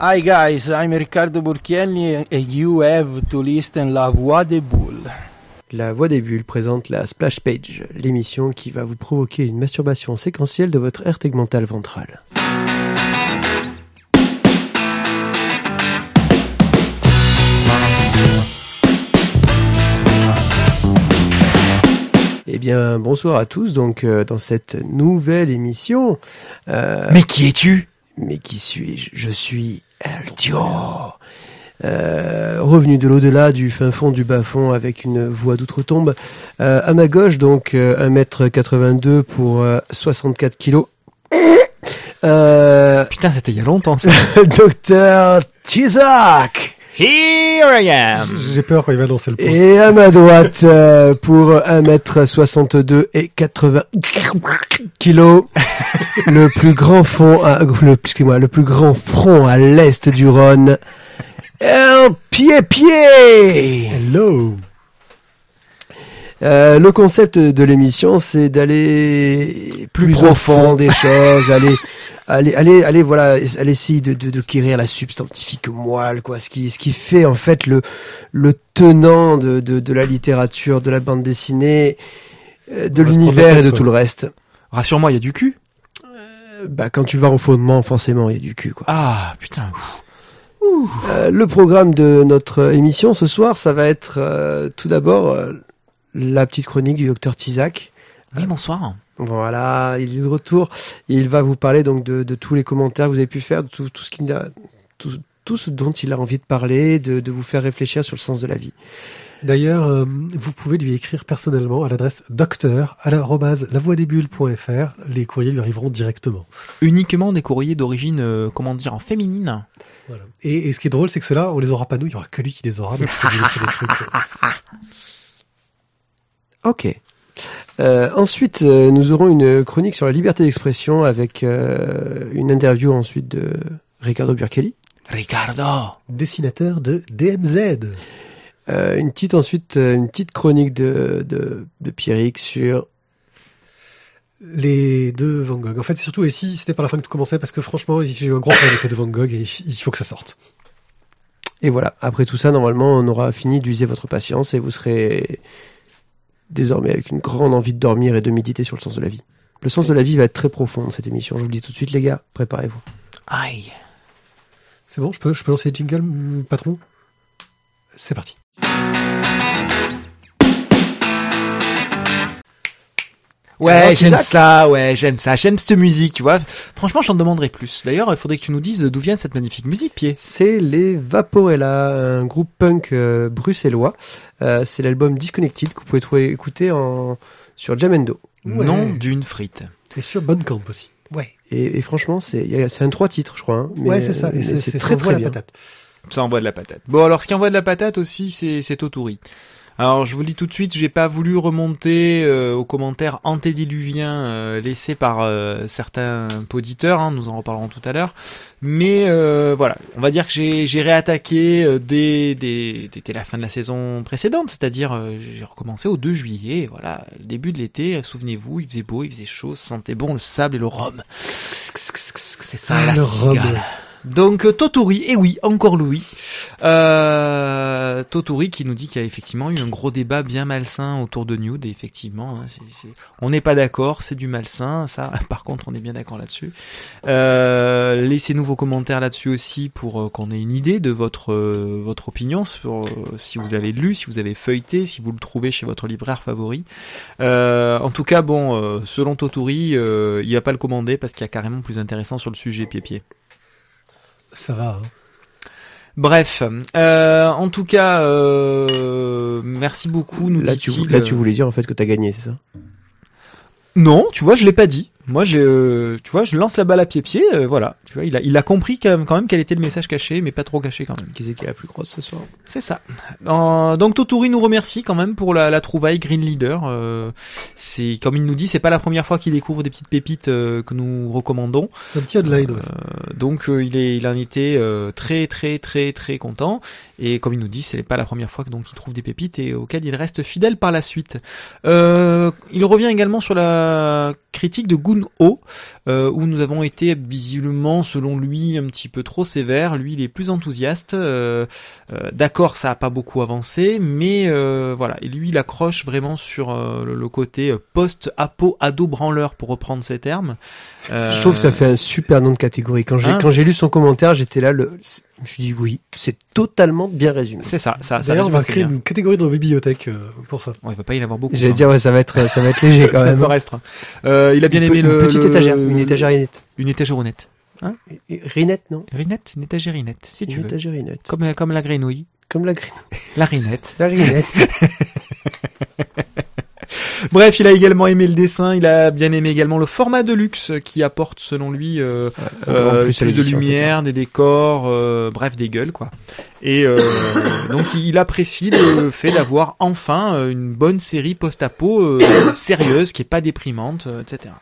Hi guys, I'm Riccardo Burchielli and you have to listen La Voix des Boules. La Voix des Bulles présente la Splash Page, l'émission qui va vous provoquer une masturbation séquentielle de votre aire tegmentale ventrale. Eh bien, bonsoir à tous. Donc, euh, dans cette nouvelle émission, euh, Mais qui es-tu? Mais qui suis-je? Je suis Eldio. Euh, revenu de l'au-delà du fin fond du bas fond avec une voix d'outre-tombe. Euh, à ma gauche, donc, euh, 1m82 pour euh, 64 kilos. Euh, Putain, c'était il y a longtemps ça. Docteur Tizak Here I am. J'ai peur quand il va lancer le point. Et à ma droite, euh, pour 1m62 et 80 kilos, le plus grand front, à, le, excusez-moi, le plus grand front à l'est du Rhône, un pied-pied Hello Euh, le concept de l'émission, c'est d'aller plus, Plus au profond. fond des choses, aller, aller, aller, aller, voilà, aller essayer de, de, de quérir la substantifique moelle, quoi, ce qui, ce qui fait en fait le, le tenant de, de, de la littérature, de la bande dessinée, euh, de l'univers et de tout le reste. Rassure-moi, il y a du cul? Euh, Bah, quand tu vas au fondement, forcément, il y a du cul, quoi. Ah, putain. Euh, le programme de notre émission ce soir, ça va être euh, tout d'abord euh, la petite chronique du docteur Tizak. Oui, bonsoir. Voilà, il est de retour. Et il va vous parler donc de, de tous les commentaires que vous avez pu faire, de tout, tout ce qu'il a, tout, tout ce dont il a envie de parler, de, de vous faire réfléchir sur le sens de la vie. D'ailleurs, euh, vous pouvez lui écrire personnellement à l'adresse docteur à lavoidesbulles.fr. Les courriers lui arriveront directement. Uniquement des courriers d'origine, euh, comment dire, féminine. Voilà. Et, et ce qui est drôle, c'est que ceux-là, on les aura pas nous, il y aura que lui qui les aura. Donc je peux lui laisser des trucs. euh. Ok. Euh, ensuite, euh, nous aurons une chronique sur la liberté d'expression avec euh, une interview ensuite de Ricardo Burkelli. Ricardo. Dessinateur de DMZ. Euh, une petite ensuite, euh, une petite chronique de, de, de Pierrick sur Les deux Van Gogh. En fait, c'est surtout ici, c'était par la fin que tout commençait parce que franchement, j'ai eu un gros problème avec les deux Van Gogh et il faut que ça sorte. Et voilà, après tout ça, normalement, on aura fini d'user votre patience et vous serez désormais avec une grande envie de dormir et de méditer sur le sens de la vie. Le sens de la vie va être très profond dans cette émission, je vous le dis tout de suite les gars, préparez-vous. Aïe. C'est bon, je peux, je peux lancer les jingles, mm, patron? C'est parti. Ouais, j'aime ça, ouais, j'aime ça. J'aime cette musique, tu vois. Franchement, j'en demanderai plus. D'ailleurs, il faudrait que tu nous dises d'où vient cette magnifique musique, Pied. C'est les Vaporella, un groupe punk euh, bruxellois. Euh, c'est l'album Disconnected que vous pouvez trouver, écouter en, sur Jamendo. Ouais. Nom d'une frite. Et sur Bandcamp aussi. Ouais. Et, et franchement, c'est il y a- c'est un trois titres, je crois. hein, mais- ouais, c'est ça. Et c'est c'est c'est très ça envoie très la bien. patate. Ça envoie de la patate. Bon, alors ce qui envoie de la patate aussi, c'est c'est Toturi. Alors, je vous le dis tout de suite, j'ai pas voulu remonter euh, aux commentaires antédiluviens euh, laissés par euh, certains auditeurs, hein, nous en reparlerons tout à l'heure. Mais euh, voilà, on va dire que j'ai j'ai réattaqué euh, dès, dès, dès la fin de la saison précédente, c'est-à-dire euh, j'ai recommencé au 2 juillet, voilà, le début de l'été, souvenez-vous, il faisait beau, il faisait chaud, ça sentait bon le sable et le rhum. C'est ça, Ah, la le rhum. Donc euh, Totori, et oui, encore Louis. Euh, Totori qui nous dit qu'il y a effectivement eu un gros débat bien malsain autour de Nude, effectivement, hein, on n'est pas d'accord, c'est du malsain, ça par contre on est bien d'accord là-dessus. Euh, Laissez-nous vos commentaires là-dessus aussi pour euh, qu'on ait une idée de votre votre opinion sur si vous avez lu, si vous avez feuilleté, si vous le trouvez chez votre libraire favori. En tout cas, bon, selon Totori, il va pas le commander parce qu'il y a carrément plus intéressant sur le sujet pied-pied. Ça va. hein. Bref, euh, en tout cas, euh, merci beaucoup. Nous Là tu, là, tu voulais dire en fait que t'as gagné, c'est ça? Non, tu vois, je l'ai pas dit. Moi, j'ai, euh, tu vois, je lance la balle à pied-pied. euh, voilà, tu vois, il a, il a compris quand même, quand même quel était le message caché, mais pas trop caché quand même. Qui c'est qui est la plus grosse ce soir? C'est ça. Euh, donc Totori nous remercie quand même pour la, la trouvaille Green Leader. Euh, c'est comme il nous dit, c'est pas la première fois qu'il découvre des petites pépites euh, que nous recommandons. C'est un petit headline. ouais. Euh, donc euh, il est, il en était euh, très très très très content. Et comme il nous dit, c'est pas la première fois que donc il trouve des pépites et auxquelles il reste fidèle par la suite. Euh, il revient également sur la critique de Good Kun-ho, euh, où nous avons été visiblement, selon lui, un petit peu trop sévère. Lui, il est plus enthousiaste. Euh, euh, D'accord, ça a pas beaucoup avancé, mais euh, voilà. Et lui, il accroche vraiment sur le, le côté post-apo ado branleur, pour reprendre ces termes. Je trouve que ça fait un super nom de catégorie. Quand j'ai Hein quand j'ai lu son commentaire, j'étais là, le, je me suis dit oui, c'est totalement bien résumé. C'est ça, ça. ça D'ailleurs, on va créer une catégorie dans la bibliothèque euh, pour ça. Ouais, il va pas y en avoir beaucoup. J'allais hein. dire ouais, ça va être ça va être léger quand Ça même. va restreint. Euh, il a bien Une aimé le une petite le- étagère, une étagérinette. une étagérinette. Rinette, non? Rinette, une étagérinette, si tu Une veux. étagérinette. Comme comme la grenouille, Comme la grine. la rinette. La rinette. Bref, il a également aimé le dessin, il a bien aimé également le format de luxe qui apporte selon lui euh, euh, plus de lumière, des décors, euh, bref des gueules quoi. Et euh, donc il apprécie le fait d'avoir enfin une bonne série post-apo sérieuse qui est pas déprimante, euh, etc.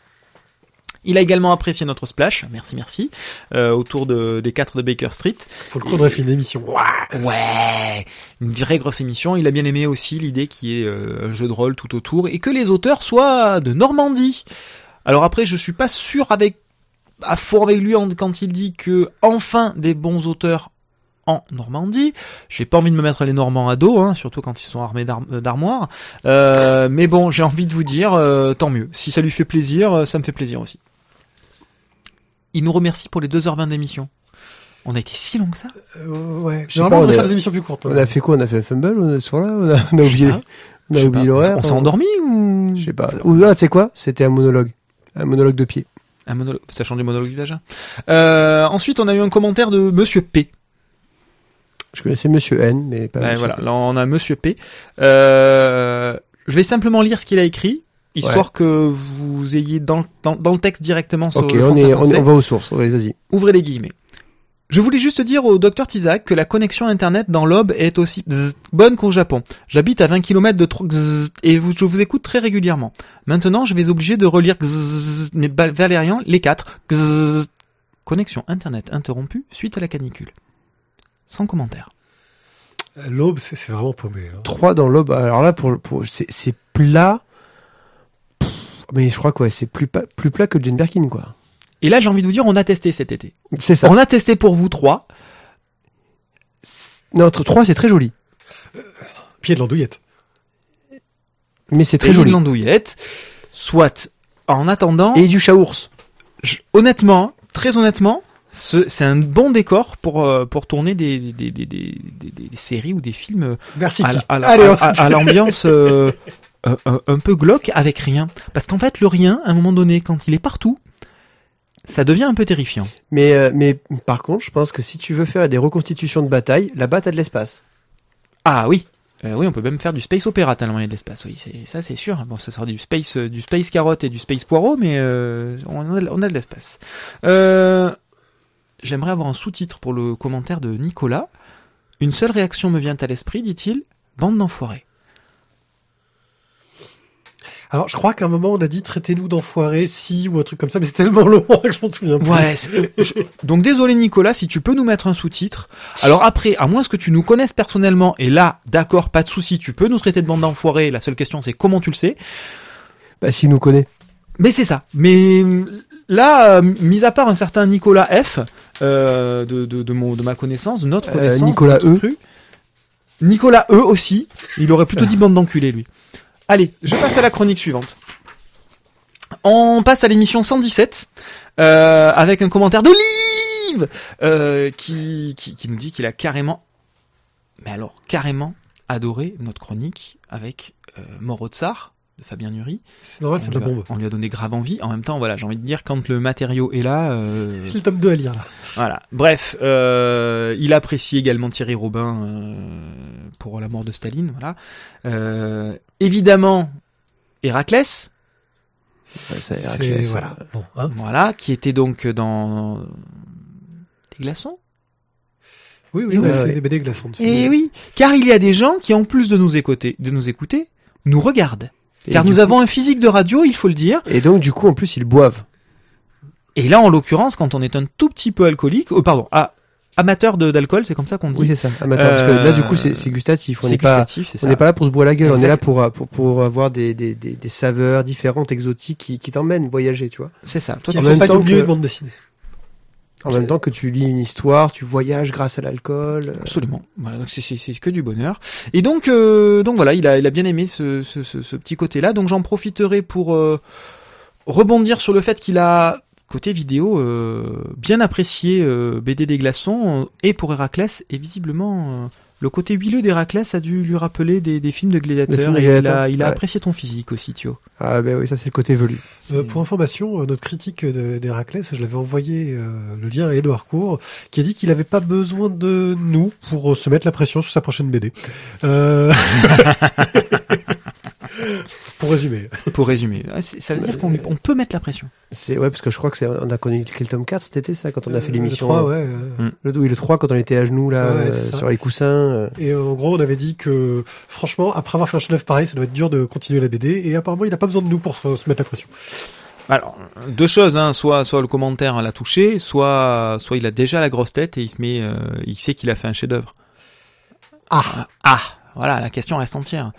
Il a également apprécié notre splash, merci merci, euh, autour de, des quatre de Baker Street. Faut le fait une émission. Ouais, une vraie grosse émission. Il a bien aimé aussi l'idée qui est euh, un jeu de rôle tout autour et que les auteurs soient de Normandie. Alors après, je suis pas sûr avec à fond avec lui quand il dit que enfin des bons auteurs en Normandie. J'ai pas envie de me mettre les Normands à dos, hein, surtout quand ils sont armés d'arm- d'armoires. Euh, mais bon, j'ai envie de vous dire, euh, tant mieux. Si ça lui fait plaisir, euh, ça me fait plaisir aussi. Il nous remercie pour les 2h20 d'émission. On a été si long que ça Euh, ouais. pas, on a- faire des émissions plus courtes. On a fait quoi? On a fait un fumble on a- ce soir-là on a, on a oublié, on a oublié l'horaire. On s'est endormi ou Je sais pas. Ou ah, tu sais quoi? C'était un monologue. Un monologue de pied. Un monologue, ça change du monologue du vagin. Euh, ensuite, on a eu un commentaire de Monsieur P. Je connaissais Monsieur N, mais pas. Ouais, Monsieur voilà, P. là on a Monsieur P. Euh, je vais simplement lire ce qu'il a écrit, histoire que vous ayez dans, le- dans, dans le texte directement Ok, on, est, on, on va aux sources. Ouais, vas-y. Ouvrez les guillemets. Je voulais juste dire au docteur Tizak que la connexion internet dans l'Aube est aussi bonne qu'au Japon. J'habite à 20 km de Tro- bzzz et vous- je vous écoute très régulièrement. Maintenant, je vais obligé de relire bzzz, mais Valérian, les quatre. Connexion internet interrompue suite à la canicule. Sans commentaire. L'aube, c'est vraiment paumé. hein. 3 dans l'aube. Alors là, pour, pour c'est plat. Mais je crois que ouais, c'est plus, plat que Jane Birkin, quoi. Et là, j'ai envie de vous dire, on a testé cet été. C'est ça. On a testé pour vous trois. Non, 3, c'est très joli. Pied de l'andouillette. Mais c'est très et joli. une landouillette. Soit, en attendant, Et du chaours. je- honnêtement, très honnêtement, ce- c'est un bon décor pour euh, pour tourner des des, des, des, des, des- des séries ou des films euh, Merci. à, à- à l'ambiance euh, un, un- un peu glauque avec rien. Parce qu'en fait, le rien, à un moment donné, quand il est partout, ça devient un peu terrifiant. Mais, euh, mais par contre, je pense que si tu veux faire des reconstitutions de bataille, là-bas, t'as de l'espace. Ah oui. Euh, oui, on peut même faire du space opéra tellement il y a de l'espace. Oui, c'est ça, c'est sûr. Bon, ça sera du space, euh, du space carotte et du space poireau, mais euh, on, a, on a de l'espace. Euh, J'aimerais avoir un sous-titre pour le commentaire de Nicolas. Une seule réaction me vient à l'esprit, dit-il. Bande d'enfoirés. Alors, je crois qu'à un moment, on a dit traitez-nous d'enfoirés, si, ou un truc comme ça, mais c'est tellement loin que je m'en souviens plus. Ouais. c'est- euh, je- Donc désolé Nicolas, si tu peux nous mettre un sous-titre. Alors après, à moins que tu nous connaisses personnellement, et là, d'accord, pas de souci, tu peux nous traiter de bande d'enfoirés. La seule question, c'est comment tu le sais. Bah, s'il nous connaît. Mais c'est ça. Mais euh, là, euh, mis à part un certain Nicolas F, euh, de, de, de, mon, de ma connaissance, de notre Euh, connaissance, Nicolas de notre E. cru, Nicolas E aussi, il aurait plutôt dit bande d'enculés, lui. Allez, je passe à la chronique suivante. On passe à l'émission 117, euh, avec un commentaire d'Olive, euh, qui, qui, nous dit qu'il a carrément, mais alors carrément adoré notre chronique avec euh, Moreau de Sar, de Fabien Nury. C'est normal, c'est de la bombe. On lui a donné grave envie. En même temps, voilà, j'ai envie de dire, quand le matériau est là, euh, J'ai le tome 2 à lire, là. voilà. Bref, euh, il apprécie également Thierry Robin euh, pour la mort de Staline, voilà. Euh, évidemment, Héraclès, C'est, Héraclès, voilà. Bon, hein. voilà, qui était donc dans des glaçons. Oui, oui, Et on a ouais, fait ouais. des BD glaçons dessus. Eh oui, car il y a des gens qui, en plus de nous écouter, de nous écouter, nous regardent. Et car nous coup- avons un physique de radio, il faut le dire. Et donc, du coup, en plus, ils boivent. Et là, en l'occurrence, quand on est un tout petit peu alcoolique, oh, pardon, ah, amateur de d'alcool, c'est comme ça qu'on dit. Oui, c'est ça. Amateur. Parce que là, du coup, c'est gustatif. On c'est n'est pas, gustatif, c'est on ça. n'est pas là pour se boire la gueule. On est là pour, euh, pour, pour avoir des, des, des, des saveurs différentes, exotiques qui, qui t'emmènent voyager, tu vois. C'est ça. Toi, tu- même pas temps mieux que- une bande dessinée. En même temps que tu lis une histoire, tu voyages grâce à l'alcool. euh, Absolument. Voilà, donc c'est que du bonheur. Et donc euh, donc voilà, il a bien aimé ce petit côté-là. Donc j'en profiterai pour euh, rebondir sur le fait qu'il a côté vidéo bien apprécié BD des glaçons et pour Héraclès et visiblement le côté huileux d'Héraclès a dû lui rappeler des, des films de films de et il a, il a ouais. apprécié ton physique aussi, Thio. Ah ben oui, ça c'est le côté velu. Euh, pour information, euh, notre critique d'Héraclès, je l'avais envoyé euh, le lien à Edouard Cour, qui a dit qu'il n'avait pas besoin de nous pour euh, se mettre la pression sur sa prochaine BD. Euh... pour résumer. Pour résumer, Ah, ça veut dire qu'on peut mettre la pression. C'est ouais parce que je crois que c'est on a connu le tome 4 cet été ça quand on a fait Euh, l'émission. Le 3, ouais. euh. Le, oui, le 3 quand on était à genoux là Ouais, euh, sur les coussins. euh, Et en gros, on avait dit que, franchement, après avoir fait un chef pareil, ça doit être dur de continuer la BD. Et apparemment, il n'a pas besoin de nous pour se, se mettre la pression. Alors, deux choses, hein. soit, soit le commentaire l'a touché, soit, soit il a déjà la grosse tête et il se met, euh, il sait qu'il a fait un chef-d'œuvre. Ah, Ah, voilà, la question reste entière.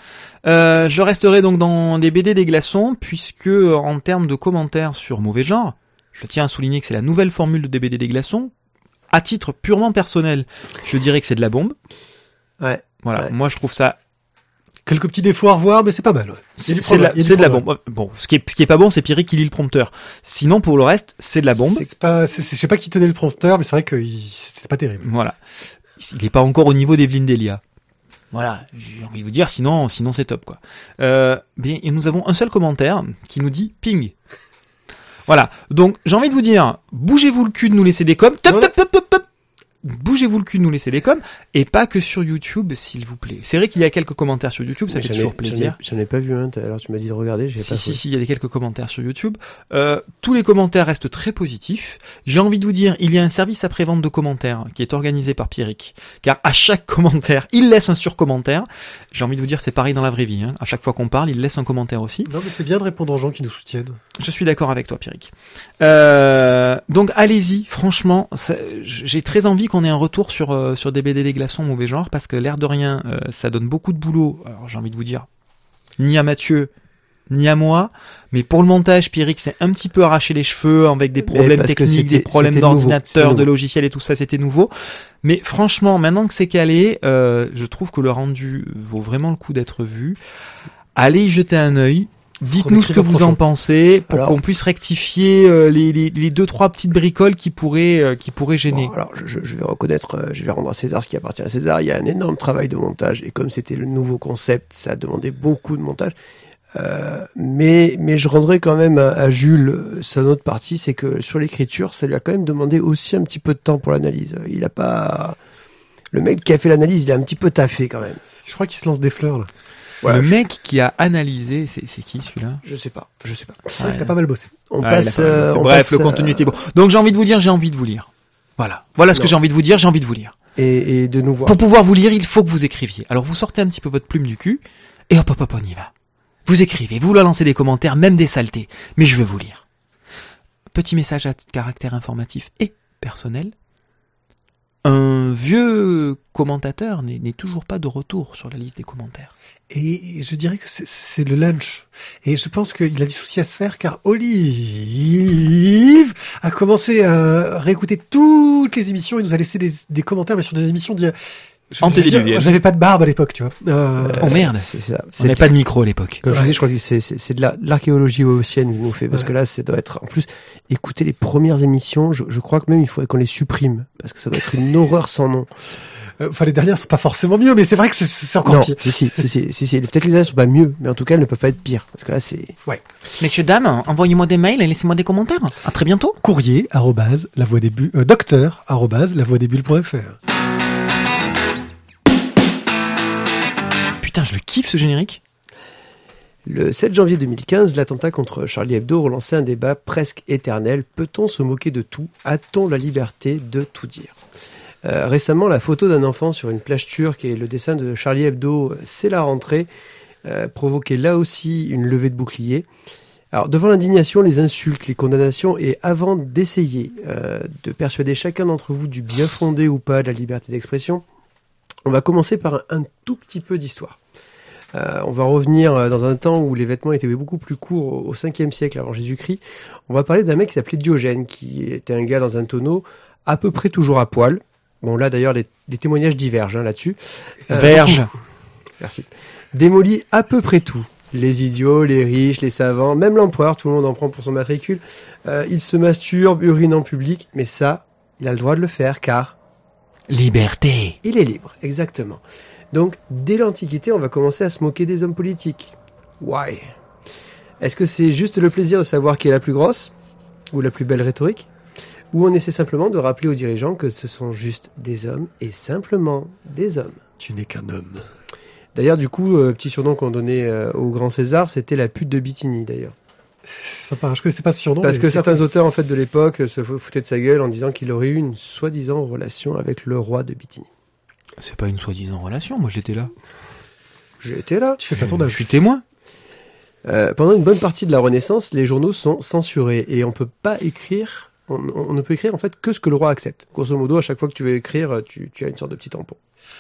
Euh, je resterai donc dans des BD des glaçons, puisque en termes de commentaires sur mauvais genre, je tiens à souligner que c'est la nouvelle formule de BD des glaçons. À titre purement personnel, je dirais que c'est de la bombe. Ouais. Voilà, Ouais. moi je trouve ça quelques petits défauts à revoir, mais c'est pas mal. ouais. C'est c'est de la, c'est de la bombe. Bon, ce qui est, ce qui est pas bon, c'est Pierrick qui lit le prompteur. Sinon, pour le reste, c'est de la bombe. C'est pas, c'est, c'est- je sais pas qui tenait le prompteur, mais c'est vrai que c'était pas terrible. Voilà. Il n'est pas encore au niveau d'Evelyne Delia. Voilà, j'ai envie de vous dire, sinon, sinon c'est top quoi. Euh, bien, et nous avons un seul commentaire qui nous dit ping. Voilà. Donc j'ai envie de vous dire, bougez-vous le cul de nous laisser des coms. Top, Ouais. top, top, top, top. Bougez-vous le cul de nous laisser des coms et pas que sur YouTube, s'il vous plaît. C'est vrai qu'il y a quelques commentaires sur YouTube, ça mais fait ai- toujours ai- plaisir. J'en ai pas vu un. Alors tu m'as dit de regarder, j'ai Si, pas si, fait. si, il y a des quelques commentaires sur YouTube. Euh, tous les commentaires restent très positifs. J'ai envie de vous dire, il y a un service après-vente de commentaires qui est organisé par Pierrick. Car à chaque commentaire, il laisse un sur-commentaire. J'ai envie de vous dire, c'est pareil dans la vraie vie. Hein. À chaque fois qu'on parle, il laisse un commentaire aussi. Non, mais c'est bien de répondre aux gens qui nous soutiennent. Je suis d'accord avec toi, Pierrick. Euh, donc allez-y, franchement, j'ai très envie qu'on ait un retour sur euh, sur des BD des glaçons mauvais genre parce que l'air de rien, euh, ça donne beaucoup de boulot. Alors j'ai envie de vous dire, ni à Mathieu, ni à moi, mais pour le montage, Pierrick s'est un petit peu arraché les cheveux avec des problèmes techniques, des problèmes d'ordinateur, de logiciel et tout ça, c'était nouveau. Mais franchement, maintenant que c'est calé, euh, je trouve que le rendu vaut vraiment le coup d'être vu. Allez y jeter un œil. Dites-nous ce que vous en pensez pour Alors- qu'on puisse rectifier euh, les, les, les deux trois petites bricoles qui pourraient euh, qui pourraient gêner. Bon, alors je, vais reconnaître, euh, je vais rendre à César ce qui appartient à César. Il y a un énorme travail de montage et comme c'était le nouveau concept, ça a demandé beaucoup de montage. Euh, mais mais je rendrai quand même à, à Jules sa autre partie, c'est que sur l'écriture, ça lui a quand même demandé aussi un petit peu de temps pour l'analyse. Il a pas le mec qui a fait l'analyse, il a un petit peu taffé quand même. Je crois qu'ils se lancent des fleurs, là. Voilà, le je, mec qui a analysé, c'est c'est qui celui-là? Je sais pas, je sais pas. C'est vrai que t'as pas mal bossé. On Ouais, passe. il a pas mal euh, bossé. on Bref, passe, le contenu euh, était bon. Donc j'ai envie de vous dire, j'ai envie de vous lire. Voilà, voilà ce que j'ai envie de vous dire, j'ai envie de vous lire. et, et de nous voir. Pour pouvoir vous lire, il faut que vous écriviez. Alors vous sortez un petit peu votre plume du cul et hop hop hop on y va. Vous écrivez, vous lancez des commentaires, même des saletés, mais je veux vous lire. Petit message à caractère informatif et personnel. Un vieux commentateur n'est toujours pas de retour sur la liste des commentaires. Et je dirais que c'est- le lunch. Et je pense qu'il a du souci à se faire car Olive a commencé à réécouter toutes les émissions et nous a laissé des, commentaires, mais sur des émissions d'il. J'avais pas de barbe à l'époque, tu vois. Euh, Oh merde. C'est ça. On n'avait pas de micro à l'époque. Comme je dis, je crois que c'est, c'est, c'est de la, de l'archéologie haussienne nous fait, parce Ouais. que là, ça doit être, en plus, écouter les premières émissions, je, je crois que même il faudrait qu'on les supprime, parce que ça doit être une horreur sans nom. euh, Enfin, les dernières sont pas forcément mieux, mais c'est vrai que c'est- c'est encore non, pire. si, si, si, si, si, si, peut-être les dernières sont pas mieux, mais en tout cas, elles ne peuvent pas être pires, parce que là, c'est, Messieurs, dames, envoyez-moi des mails et laissez-moi des commentaires. À très bientôt. Courrier, arrobase, la voix des bulles, euh, docteur, arrobase, la voix des bulles.fr. Putain, je le kiffe ce générique. Le 7 janvier 2015, l'attentat contre Charlie Hebdo relançait un débat presque éternel. Peut-on se moquer de tout? A-t-on la liberté de tout dire? Euh, Récemment, la photo d'un enfant sur une plage turque et le dessin de Charlie Hebdo, c'est la rentrée, euh, provoquait là aussi une levée de bouclier. Alors, devant l'indignation, les insultes, les condamnations, et avant d'essayer euh, de persuader chacun d'entre vous du bien fondé ou pas de la liberté d'expression, on va commencer par un tout petit peu d'histoire. Euh, on va revenir euh, dans un temps où les vêtements étaient beaucoup plus courts, au au 5e siècle avant Jésus-Christ. On va parler d'un mec qui s'appelait Diogène, qui était un gars dans un tonneau, à peu près toujours à poil. Bon, là d'ailleurs, les, les témoignages divergent hein, là-dessus. Euh, Verge. Merci. Démolit à peu près tout. Les idiots, les riches, les savants, même l'empereur, tout le monde en prend pour son matricule. Euh, il se masturbe, urine en public, mais ça, il a le droit de le faire car Liberté. il est libre, exactement. Donc, dès l'Antiquité, on va commencer à se moquer des hommes politiques. Why? Est-ce que c'est juste le plaisir de savoir qui est la plus grosse ou la plus belle rhétorique Ou on essaie simplement de rappeler aux dirigeants que ce sont juste des hommes et simplement des hommes? Tu n'es qu'un homme. D'ailleurs, du coup, euh, petit surnom qu'on donnait euh, au grand César, c'était la pute de Bithynie, d'ailleurs. Ça paraît, je connaissais pas surnom. Parce que c'est certains cool. auteurs, en fait, de l'époque, se foutaient de sa gueule en disant qu'il aurait eu une soi-disant relation avec le roi de Bithynie. C'est pas une soi-disant relation, moi j'étais là. J'ai été là. Tu fais pas ton Je suis témoin. Euh, pendant une bonne partie de la Renaissance, les journaux sont censurés et on peut pas écrire, on, on ne peut écrire en fait que ce que le roi accepte. Grosso modo, à chaque fois que tu veux écrire, tu, tu as une sorte de petit tampon.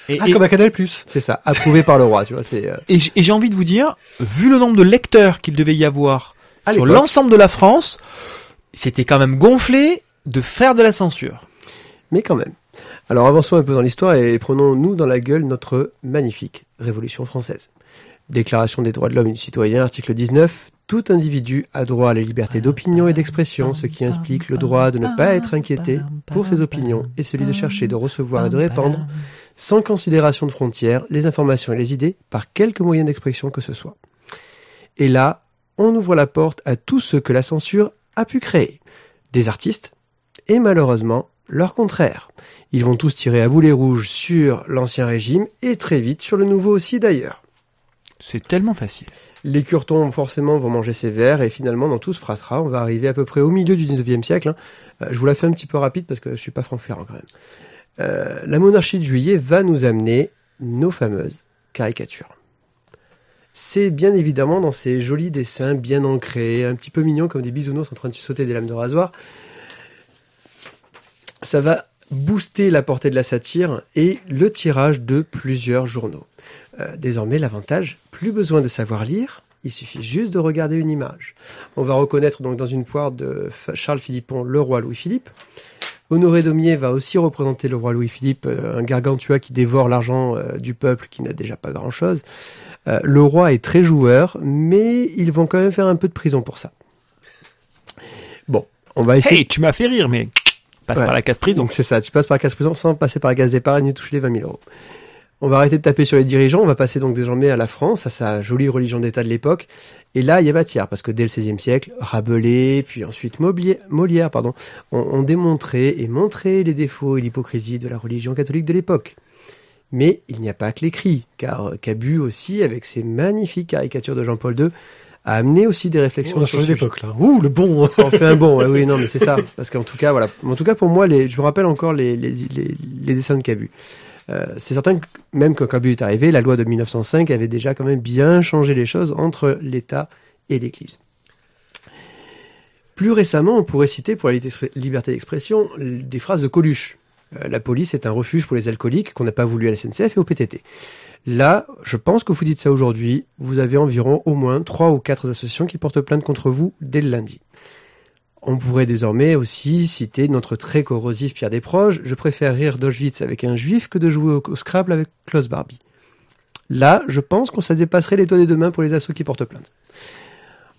Et, Ah, et- comme à Canal Plus. C'est ça, approuvé par le roi, tu vois. C'est euh, et j'ai envie de vous dire, vu le nombre de lecteurs qu'il devait y avoir à sur l'ensemble de la France, c'était quand même gonflé de faire de la censure. mais quand même. Alors avançons un peu dans l'histoire et prenons-nous dans la gueule notre magnifique Révolution française. Déclaration des droits de l'homme et du citoyen, article 19. Tout individu a droit à la liberté d'opinion et d'expression, ce qui implique le droit de ne pas être inquiété pour ses opinions et celui de chercher, de recevoir et de répandre, sans considération de frontières, les informations et les idées par quelque moyen d'expression que ce soit. Et là, on ouvre la porte à tout ce que la censure a pu créer. Des artistes, et malheureusement, leur contraire. Ils vont tous tirer à boulet rouge sur l'ancien régime et très vite sur le nouveau aussi d'ailleurs. C'est tellement facile. Les curtons forcément vont manger ses vers et finalement dans tout ce frasera, on va arriver à peu près au milieu du 19e siècle. hein. Euh, je vous la fais un petit peu rapide parce que je suis pas Franck Ferrand quand même. Euh, la monarchie de juillet va nous amener nos fameuses caricatures. C'est bien évidemment dans ces jolis dessins bien ancrés, un petit peu mignons comme des bisounours en train de sauter des lames de rasoir. Ça va booster la portée de la satire et le tirage de plusieurs journaux. Euh, désormais, l'avantage, plus besoin de savoir lire, il suffit juste de regarder une image. On va reconnaître donc dans une poire de Charles Philippon le roi Louis-Philippe. Honoré Daumier va aussi représenter le roi Louis-Philippe, euh, un gargantua qui dévore l'argent euh, du peuple qui n'a déjà pas grand-chose. Le roi est très joueur, mais ils vont quand même faire un peu de prison pour ça. Bon, on va essayer. Tu m'as fait rire, mais passe Ouais. par la case prison. Donc c'est ça, tu passes par la case prison sans passer par la case d'épargne et toucher les 20 000 euros. On va arrêter de taper sur les dirigeants, on va passer donc désormais à la France, à sa jolie religion d'État de l'époque. Et là, il y a matière, parce que dès le XVIe siècle, Rabelais, puis ensuite Molière, pardon, ont, ont démontré et montré les défauts et l'hypocrisie de la religion catholique de l'époque. Mais il n'y a pas que l'écrit, car Cabu aussi, avec ses magnifiques caricatures de Jean-Paul II, a amené aussi des réflexions On a changé d'époque là. Ouh, le bon. On fait un bon, ouais, oui, non, mais c'est ça. Parce qu'en tout cas, voilà. En tout cas, pour moi, les, je me rappelle encore les, les, les, les dessins de Cabu. Euh, c'est certain que même quand Cabu est arrivé, la loi de 1905 avait déjà quand même bien changé les choses entre l'État et l'Église. Plus récemment, on pourrait citer pour la liberté d'expression des phrases de Coluche. Euh, la police est un refuge pour les alcooliques qu'on n'a pas voulu à la SNCF et au PTT. Là, je pense que vous dites ça aujourd'hui, vous avez environ au moins trois ou quatre associations qui portent plainte contre vous dès le lundi. On pourrait désormais aussi citer notre très corrosif Pierre Desproges. Je préfère rire d'Auschwitz avec un juif que de jouer au, Scrabble avec Klaus Barbie. Là, je pense qu'on ça dépasserait les doigts des deux pour les assos qui portent plainte.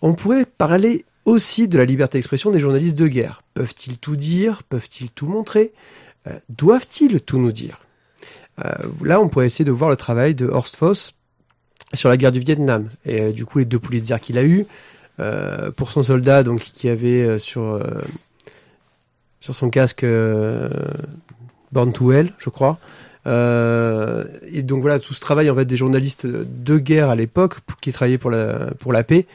On pourrait parler aussi de la liberté d'expression des journalistes de guerre. Peuvent-ils tout dire? Peuvent-ils tout montrer? Euh, Doivent-ils tout nous dire? Euh, Là, on pourrait essayer de voir le travail de Horst Foss sur la guerre du Vietnam. Et euh, du coup, les deux Pulitzer qu'il a eu pour son soldat, donc qui avait sur sur son casque Born to Hell, je crois. Euh, et donc voilà, tout ce travail en fait des journalistes de guerre à l'époque qui travaillaient pour la pour la paix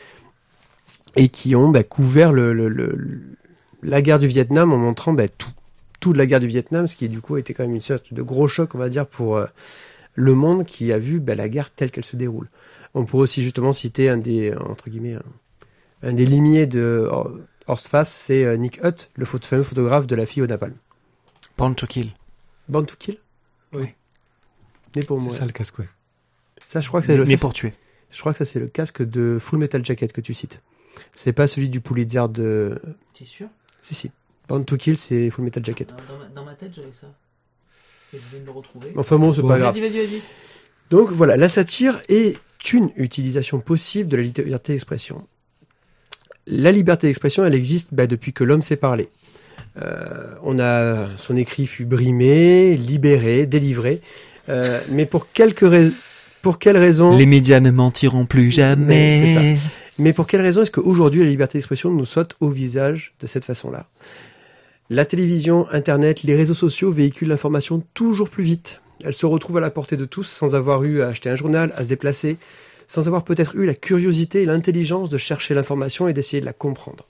et qui ont bah, couvert la guerre du Vietnam en montrant bah, tout tout de la guerre du Vietnam, ce qui du coup a été quand même une sorte de gros choc, on va dire, pour euh, le monde qui a vu bah, la guerre telle qu'elle se déroule. On pourrait aussi justement citer un des entre guillemets un, Un des limiers de Hor- Horst Fass, c'est euh, Nick Hutt, le fameux photographe de la fille au napalm. Born to Kill. Born to Kill? Oui. Né pour C'est mourir. ça le casque, ouais. Ça, je crois que c'est le, Mais ça, pour tuer. Je crois que ça c'est le casque de Full Metal Jacket que tu cites. C'est pas celui du Pulitzer de. T'es sûr? Si si. Born to Kill c'est Full Metal Jacket. dans, ma, tête, j'avais ça. Et je viens de le retrouver. Enfin bon, c'est Bon. pas grave. vas-y, vas-y. Donc voilà, la satire est une utilisation possible de la liberté d'expression. La liberté d'expression, elle existe bah, depuis que l'homme sait parler. Euh, on a son écrit fut brimé, libéré, délivré, Euh, mais pour quelques rais- pour quelles raisons Les médias ne mentiront plus jamais. C'est Mais pour quelle raison est-ce qu'aujourd'hui la liberté d'expression nous saute au visage de cette façon-là? La télévision, Internet, les réseaux sociaux véhiculent l'information toujours plus vite. Elle se retrouve à la portée de tous sans avoir eu à acheter un journal, à se déplacer, sans avoir peut-être eu la curiosité et l'intelligence de chercher l'information et d'essayer de la comprendre.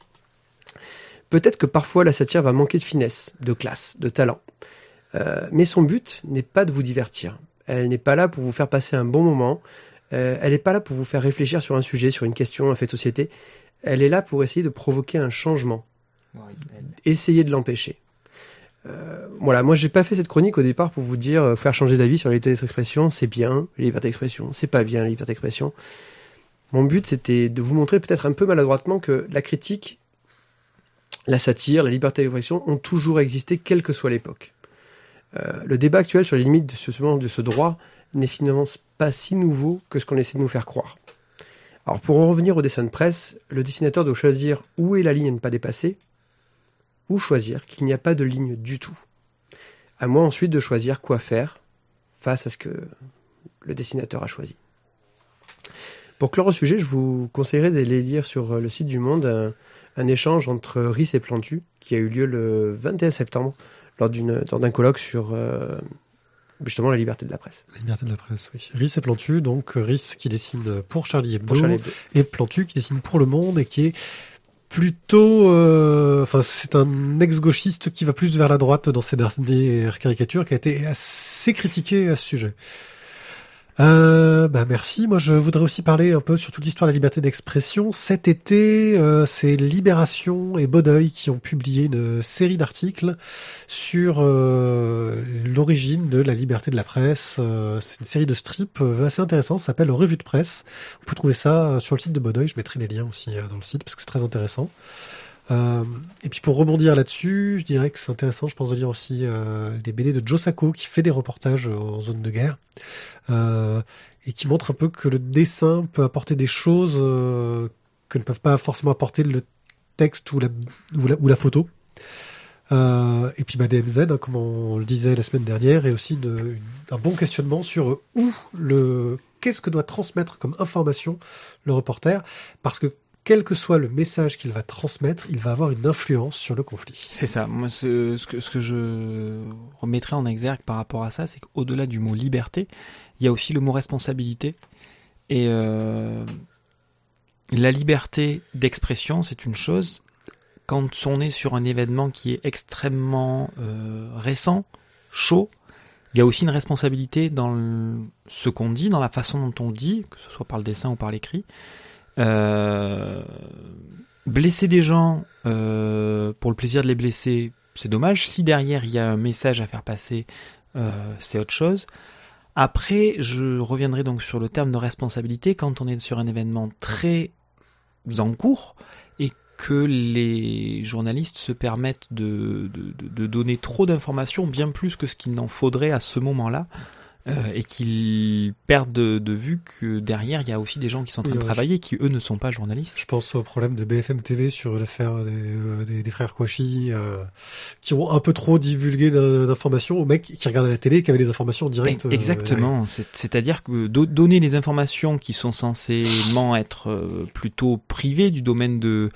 Peut-être que parfois la satire va manquer de finesse, de classe, de talent. Euh, mais son but n'est pas de vous divertir. Elle n'est pas là pour vous faire passer un bon moment. Euh, elle n'est pas là pour vous faire réfléchir sur un sujet, sur une question, un fait de société. Elle est là pour essayer de provoquer un changement, essayer de l'empêcher. Euh, voilà, moi j'ai pas fait cette chronique au départ pour vous dire, euh, faire changer d'avis sur la liberté d'expression, c'est bien, la liberté d'expression, c'est pas bien, la liberté d'expression. Mon but c'était de vous montrer peut-être un peu maladroitement que la critique, la satire, la liberté d'expression ont toujours existé, quelle que soit l'époque. Euh, le débat actuel sur les limites de ce droit n'est finalement pas si nouveau que ce qu'on essaie de nous faire croire. Alors pour en revenir au dessin de presse, le dessinateur doit choisir où est la ligne à ne pas dépasser, ou choisir qu'il n'y a pas de ligne du tout. À moi ensuite de choisir quoi faire face à ce que le dessinateur a choisi. Pour clore au sujet, je vous conseillerais d'aller lire sur le site du Monde un, un échange entre Rhys et Plantu qui a eu lieu le 21 septembre lors d'un colloque sur euh, justement la liberté de la presse. La liberté de la presse, oui. Rhys et Plantu, donc Rhys qui dessine pour Charlie Hebdo, Pour Charlie Hebdo. et Plantu qui dessine pour Le Monde et qui est plutôt, euh, enfin c'est un ex-gauchiste qui va plus vers la droite dans ses dernières caricatures, qui a été assez critiqué à ce sujet. Euh, bah merci. Moi, je voudrais aussi parler un peu sur toute l'histoire de la liberté d'expression. Cet été, euh, c'est Libération et Bodeuil qui ont publié une série d'articles sur euh, l'origine de la liberté de la presse. Euh, c'est une série de strips assez intéressante, ça s'appelle Revue de presse. On peut trouver ça sur le site de Bodeuil. Je mettrai les liens aussi dans le site parce que c'est très intéressant. Euh, et puis pour rebondir là-dessus, je dirais que c'est intéressant, je pense, de lire aussi euh, les BD de Joe Sacco qui fait des reportages en zone de guerre euh, et qui montre un peu que le dessin peut apporter des choses euh, que ne peuvent pas forcément apporter le texte ou la, ou la, ou la photo. Euh, et puis bah, DMZ, hein, comme on le disait la semaine dernière, est aussi une- un bon questionnement sur euh, où le qu'est-ce que doit transmettre comme information le reporter, parce que quel que soit le message qu'il va transmettre, il va avoir une influence sur le conflit. C'est ça. Moi, ce, que, je remettrais en exergue par rapport à ça, c'est qu'au-delà du mot liberté, il y a aussi le mot responsabilité. Et euh, la liberté d'expression, c'est une chose. Quand on est sur un événement qui est extrêmement euh, récent, chaud, il y a aussi une responsabilité dans ce qu'on dit, dans la façon dont on dit, que ce soit par le dessin ou par l'écrit. Euh, blesser des gens euh, pour le plaisir de les blesser, c'est dommage. Si derrière il y a un message à faire passer, euh, c'est autre chose. Après, je reviendrai donc sur le terme de responsabilité quand on est sur un événement très en cours et que les journalistes se permettent de, de, de- donner trop d'informations, bien plus que ce qu'il n'en faudrait à ce moment-là, euh, et qu'ils perdent de, de vue que derrière il y a aussi des gens qui sont en train Oui, de travailler, qui eux ne sont pas journalistes. Je pense au problème de BFM TV sur l'affaire des, euh, des, des frères Kouachi, euh, qui ont un peu trop divulgué d'in- d'informations aux mecs qui regardaient la télé et qui avaient les informations directes. euh, Exactement. C'est- C'est-à-dire que do- donner les informations qui sont censément être plutôt privées du domaine de,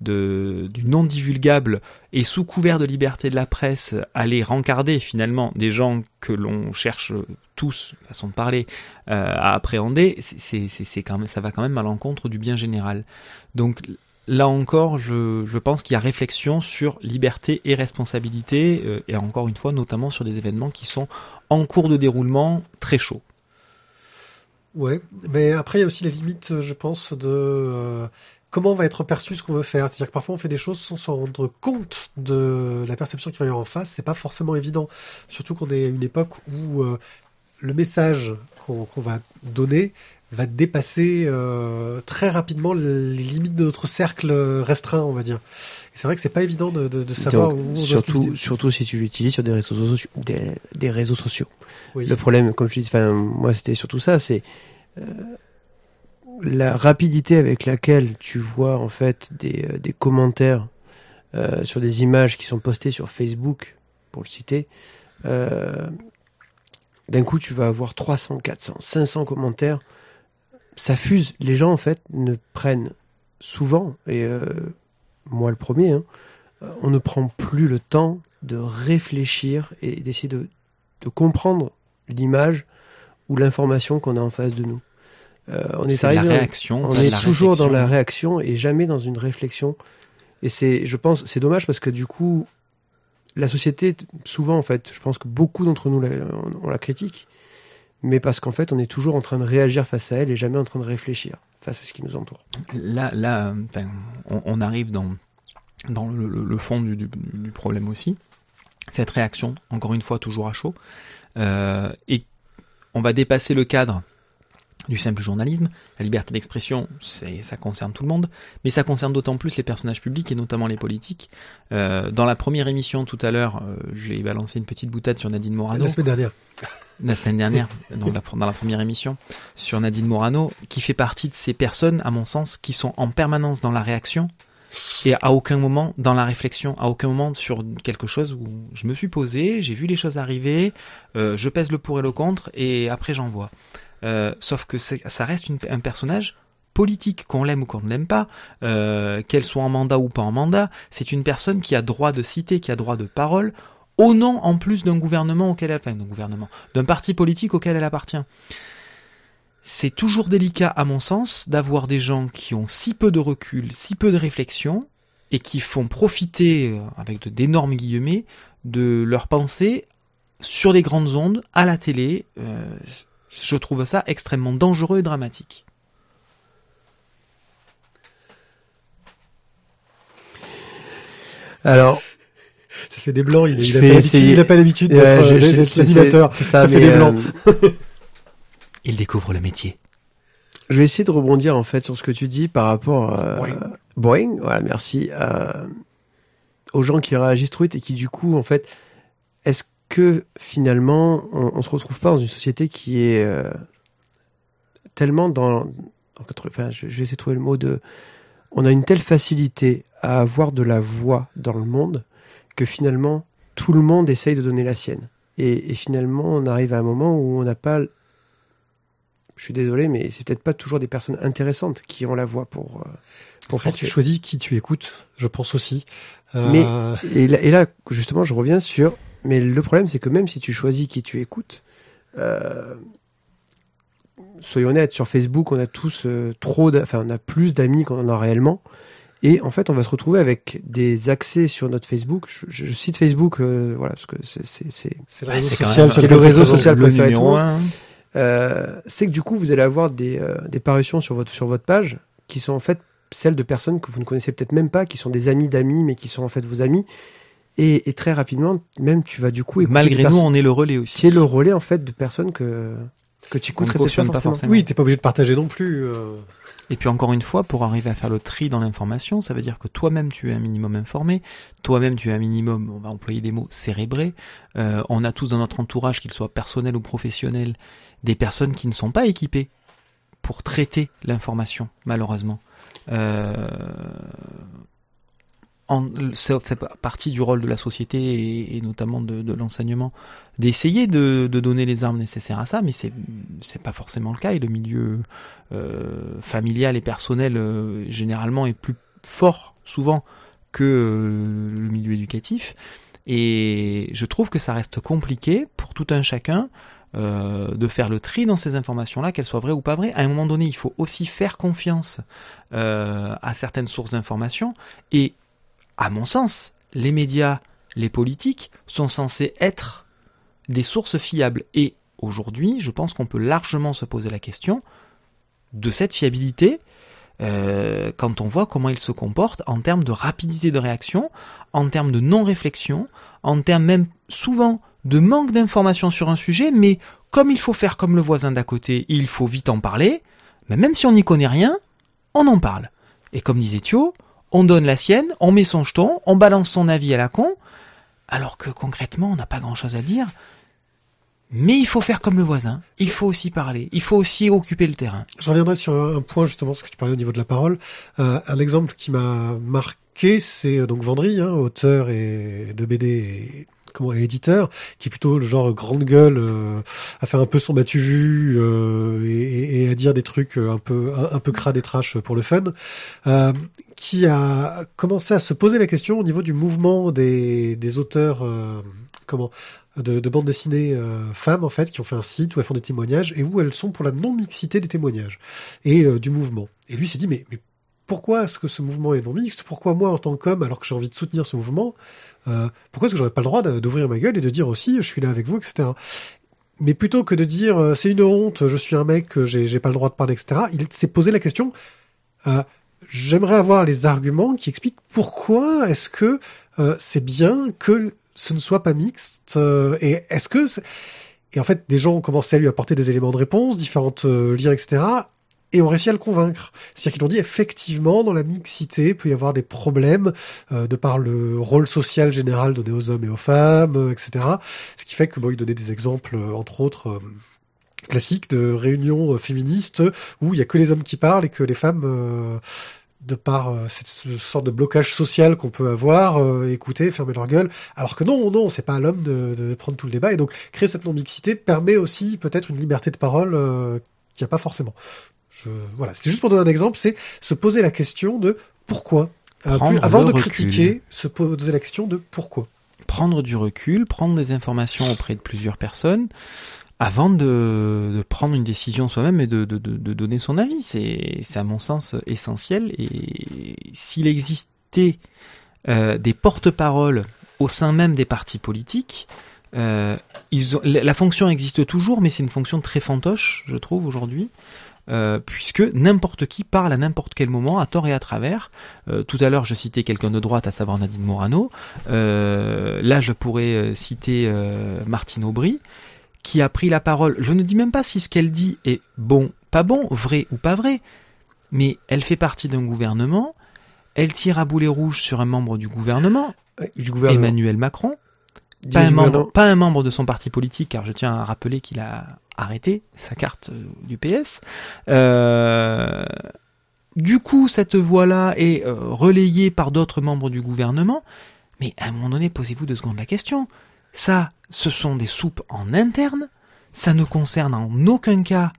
de du non divulgable et sous couvert de liberté de la presse, aller rencarder finalement des gens que l'on cherche tous, façon de parler, euh, à appréhender, c'est- quand même, ça va quand même à l'encontre du bien général. Donc là encore, je, je pense qu'il y a réflexion sur liberté et responsabilité, euh, et encore une fois, notamment sur des événements qui sont en cours de déroulement très chauds. Ouais, mais après il y a aussi les limites, je pense, de euh, comment va être perçu ce qu'on veut faire. C'est-à-dire que parfois on fait des choses sans se rendre compte de la perception qu'il va y avoir en face. C'est pas forcément évident. Surtout qu'on est à une époque où euh, le message qu'on va donner va dépasser euh, très rapidement les limites de notre cercle restreint, on va dire. Et c'est vrai que c'est pas évident de, de, de savoir Donc, où on surtout, surtout si tu l'utilises sur des réseaux sociaux, des, des réseaux sociaux. Oui. Le problème, comme je dis, enfin, moi, c'était surtout ça, c'est euh, la rapidité avec laquelle tu vois en fait des, euh, des commentaires euh, sur des images qui sont postées sur Facebook, pour le citer. Euh, D'un coup, tu vas avoir 300, 400, 500 commentaires. Ça fuse. Les gens, en fait, ne prennent souvent, et moi le premier, hein, on ne prend plus le temps de réfléchir et d'essayer de, de comprendre l'image ou l'information qu'on a en face de nous. Euh, on est, la réaction. on toujours dans la réaction et jamais dans une réflexion. Et c'est, je pense, c'est dommage parce que du coup, la société, souvent en fait, je pense que beaucoup d'entre nous, la, on, on la critique, mais parce qu'en fait, on est toujours en train de réagir face à elle et jamais en train de réfléchir face à ce qui nous entoure. Là, là, on, on arrive dans dans le, le- le fond du, du, du problème aussi. Cette réaction, encore une fois, toujours à chaud, euh, et on va dépasser le cadre du simple journalisme. La liberté d'expression, c'est ça concerne tout le monde, mais ça concerne d'autant plus les personnages publics et notamment les politiques. Euh, dans la première émission tout à l'heure, euh, j'ai balancé une petite boutade sur Nadine Morano La semaine dernière. la semaine dernière, la- dans la première émission, sur Nadine Morano, qui fait partie de ces personnes, à mon sens, qui sont en permanence dans la réaction et à aucun moment dans la réflexion, à aucun moment sur quelque chose où je me suis posé, j'ai vu les choses arriver, euh, je pèse le pour et le contre et après j'envoie. Euh, sauf que ça reste un personnage politique, qu'on l'aime ou qu'on ne l'aime pas, euh, qu'elle soit en mandat ou pas en mandat, c'est une personne qui a droit de citer, qui a droit de parole, au nom en plus d'un gouvernement auquel elle, d'un parti politique auquel elle appartient. C'est toujours délicat, à mon sens, d'avoir des gens qui ont si peu de recul, si peu de réflexion, et qui font profiter, euh, avec d'énormes guillemets, de leurs pensées sur les grandes ondes, à la télé. Je trouve ça extrêmement dangereux et dramatique. Alors, Ça fait des blancs, il, Je il a vais pas l'habitude- euh, d'être euh, l'animateur. ça, Ça fait des blancs. euh, Il découvre le métier. Je vais essayer de rebondir en fait sur ce que tu dis par rapport à Boing. Boeing, voilà, merci, euh, aux gens qui réagissent trop vite et qui du coup en fait, est-ce que finalement on, on se retrouve pas dans une société qui est euh, tellement dans, enfin, je, je vais essayer de trouver le mot de, on a une telle facilité à avoir de la voix dans le monde que finalement tout le monde essaye de donner la sienne et, et finalement on arrive à un moment où on n'a pas je suis désolé, mais c'est peut-être pas toujours des personnes intéressantes qui ont la voix pour, euh, pour faire tu choisis qui tu écoutes, je pense aussi. Euh, Mais- Et là, et là, justement, je reviens sur. Mais le problème, c'est que même si tu choisis qui tu écoutes, euh, soyons honnêtes, sur Facebook, on a tous euh, trop, enfin, on a plus d'amis qu'on en a réellement. Et en fait, on va se retrouver avec des accès sur notre Facebook. Je, je- je cite Facebook, euh, voilà, parce que c'est, le réseau social, c'est le réseau présent. social préféré. Euh, c'est que du coup, vous allez avoir des, euh, des parutions sur votre, sur votre page qui sont en fait celles de personnes que vous ne connaissez peut-être même pas, qui sont des amis d'amis, mais qui sont en fait vos amis. Et, et très rapidement, même tu vas du coup écouter Malgré nous, on est le relais aussi. c'est le relais en fait de personnes que que tu écouterais pas pas forcément. forcément. Oui, t'es pas obligé de partager non plus. euh. Et puis encore une fois, pour arriver à faire le tri dans l'information, ça veut dire que toi-même tu es un minimum informé, toi-même tu es un minimum, on va employer des mots, cérébré. Euh, on a tous dans notre entourage, qu'il soit personnel ou professionnel, des personnes qui ne sont pas équipées pour traiter l'information, malheureusement. Euh, en, ça fait partie du rôle de la société et, notamment de, l'enseignement d'essayer de, donner les armes nécessaires à ça, mais c'est c'est pas forcément le cas et le milieu euh, familial et personnel euh, généralement est plus fort souvent que euh, le milieu éducatif et je trouve que ça reste compliqué pour tout un chacun de faire le tri dans ces informations-là, qu'elles soient vraies ou pas vraies. À un moment donné, il faut aussi faire confiance à certaines sources d'informations et à mon sens, les médias, les politiques sont censés être des sources fiables. Et aujourd'hui, je pense qu'on peut largement se poser la question de cette fiabilité euh, quand on voit comment il se comporte en termes de rapidité de réaction, en termes de non-réflexion, en termes même souvent de manque d'informations sur un sujet, mais comme il faut faire comme le voisin d'à côté, il faut vite en parler, mais même si on n'y connaît rien, on en parle. Et comme disait Thio, on donne la sienne, on met son jeton, on balance son avis à la con, alors que concrètement on n'a pas grand chose à dire. Mais il faut faire comme le voisin, il faut aussi parler, il faut aussi occuper le terrain. Je reviendrai sur un point justement, ce que tu parlais au niveau de la parole. Euh, un exemple qui m'a marqué, c'est euh, donc Vendry, hein, auteur de BD comment éditeur, qui est plutôt le genre grande gueule, euh, à faire un peu son battu vu euh, et, et, à dire des trucs un peu un, un peu crade et trash pour le fun, euh, qui a commencé à se poser la question au niveau du mouvement des, des auteurs, euh, comment de, de bandes dessinées euh, femmes en fait qui ont fait un site où elles font des témoignages et où elles sont pour la non mixité des témoignages et euh, du mouvement. Et lui s'est dit mais, mais pourquoi est-ce que ce mouvement est non mixte Pourquoi moi en tant qu'homme alors que j'ai envie de soutenir ce mouvement, euh, pourquoi est-ce que j'aurais pas le droit d'ouvrir ma gueule et de dire aussi je suis là avec vous etc. Mais plutôt que de dire c'est une honte, je suis un mec, j'ai, j'ai pas le droit de parler etc. Il s'est posé la question. J'aimerais avoir les arguments qui expliquent pourquoi est-ce que c'est bien que ce ne soit pas mixte euh, Et est-ce que... Et en fait, des gens ont commencé à lui apporter des éléments de réponse, différentes euh, liens, etc. Et ont réussi à le convaincre. C'est-à-dire qu'ils ont dit effectivement dans la mixité il peut y avoir des problèmes euh, de par le rôle social général donné aux hommes et aux femmes, euh, etc. Ce qui fait que bon, il donnait des exemples, entre autres classiques de réunions féministes où il y a que les hommes qui parlent et que les femmes de par euh, cette, sorte de blocage social qu'on peut avoir, euh, écouter, fermer leur gueule, alors que non, non, c'est pas à l'homme de, de, prendre tout le débat, et donc créer cette non-mixité permet aussi peut-être une liberté de parole euh, qu'il n'y a pas forcément. Je, voilà, c'était juste pour donner un exemple, c'est se poser la question de pourquoi, euh, plus, avant de recul. critiquer, se poser la question de pourquoi. Prendre du recul, prendre des informations auprès de plusieurs personnes, avant de, de, prendre une décision soi-même et de, de, de, donner son avis. C'est, c'est à mon sens essentiel. Et s'il existait euh, des porte-paroles au sein même des partis politiques, euh, ils ont, la fonction existe toujours, mais c'est une fonction très fantoche, je trouve, aujourd'hui. Euh, puisque n'importe qui parle à n'importe quel moment, à tort et à travers. Euh, tout à l'heure, je citais quelqu'un de droite, à savoir Nadine Morano. Euh, là, je pourrais citer Martine Aubry qui a pris la parole. Je ne dis même pas si ce qu'elle dit est bon, pas bon, vrai ou pas vrai, mais elle fait partie d'un gouvernement, elle tire à boulet rouge sur un membre du gouvernement, du gouvernement. Emmanuel Macron, pas un, membre, pas un membre de son parti politique, car je tiens à rappeler qu'il a arrêté sa carte euh, du PS. Euh, du coup, cette voix-là est euh, relayée par d'autres membres du gouvernement, mais à un moment donné, posez-vous deux secondes la question. Ça, ce sont des soupes en interne, ça ne concerne en aucun cas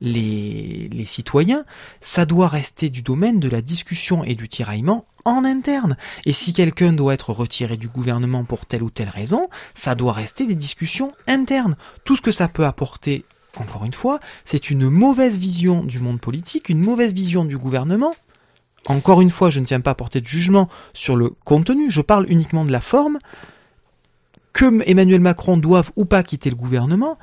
les, citoyens, ça doit rester du domaine de la discussion et du tiraillement en interne. Et si quelqu'un doit être retiré du gouvernement pour telle ou telle raison, ça doit rester des discussions internes. Tout ce que ça peut apporter, encore une fois, c'est une mauvaise vision du monde politique, une mauvaise vision du gouvernement. Encore une fois, je ne tiens pas à porter de jugement sur le contenu, je parle uniquement de la forme que Emmanuel Macron doive ou pas quitter le gouvernement,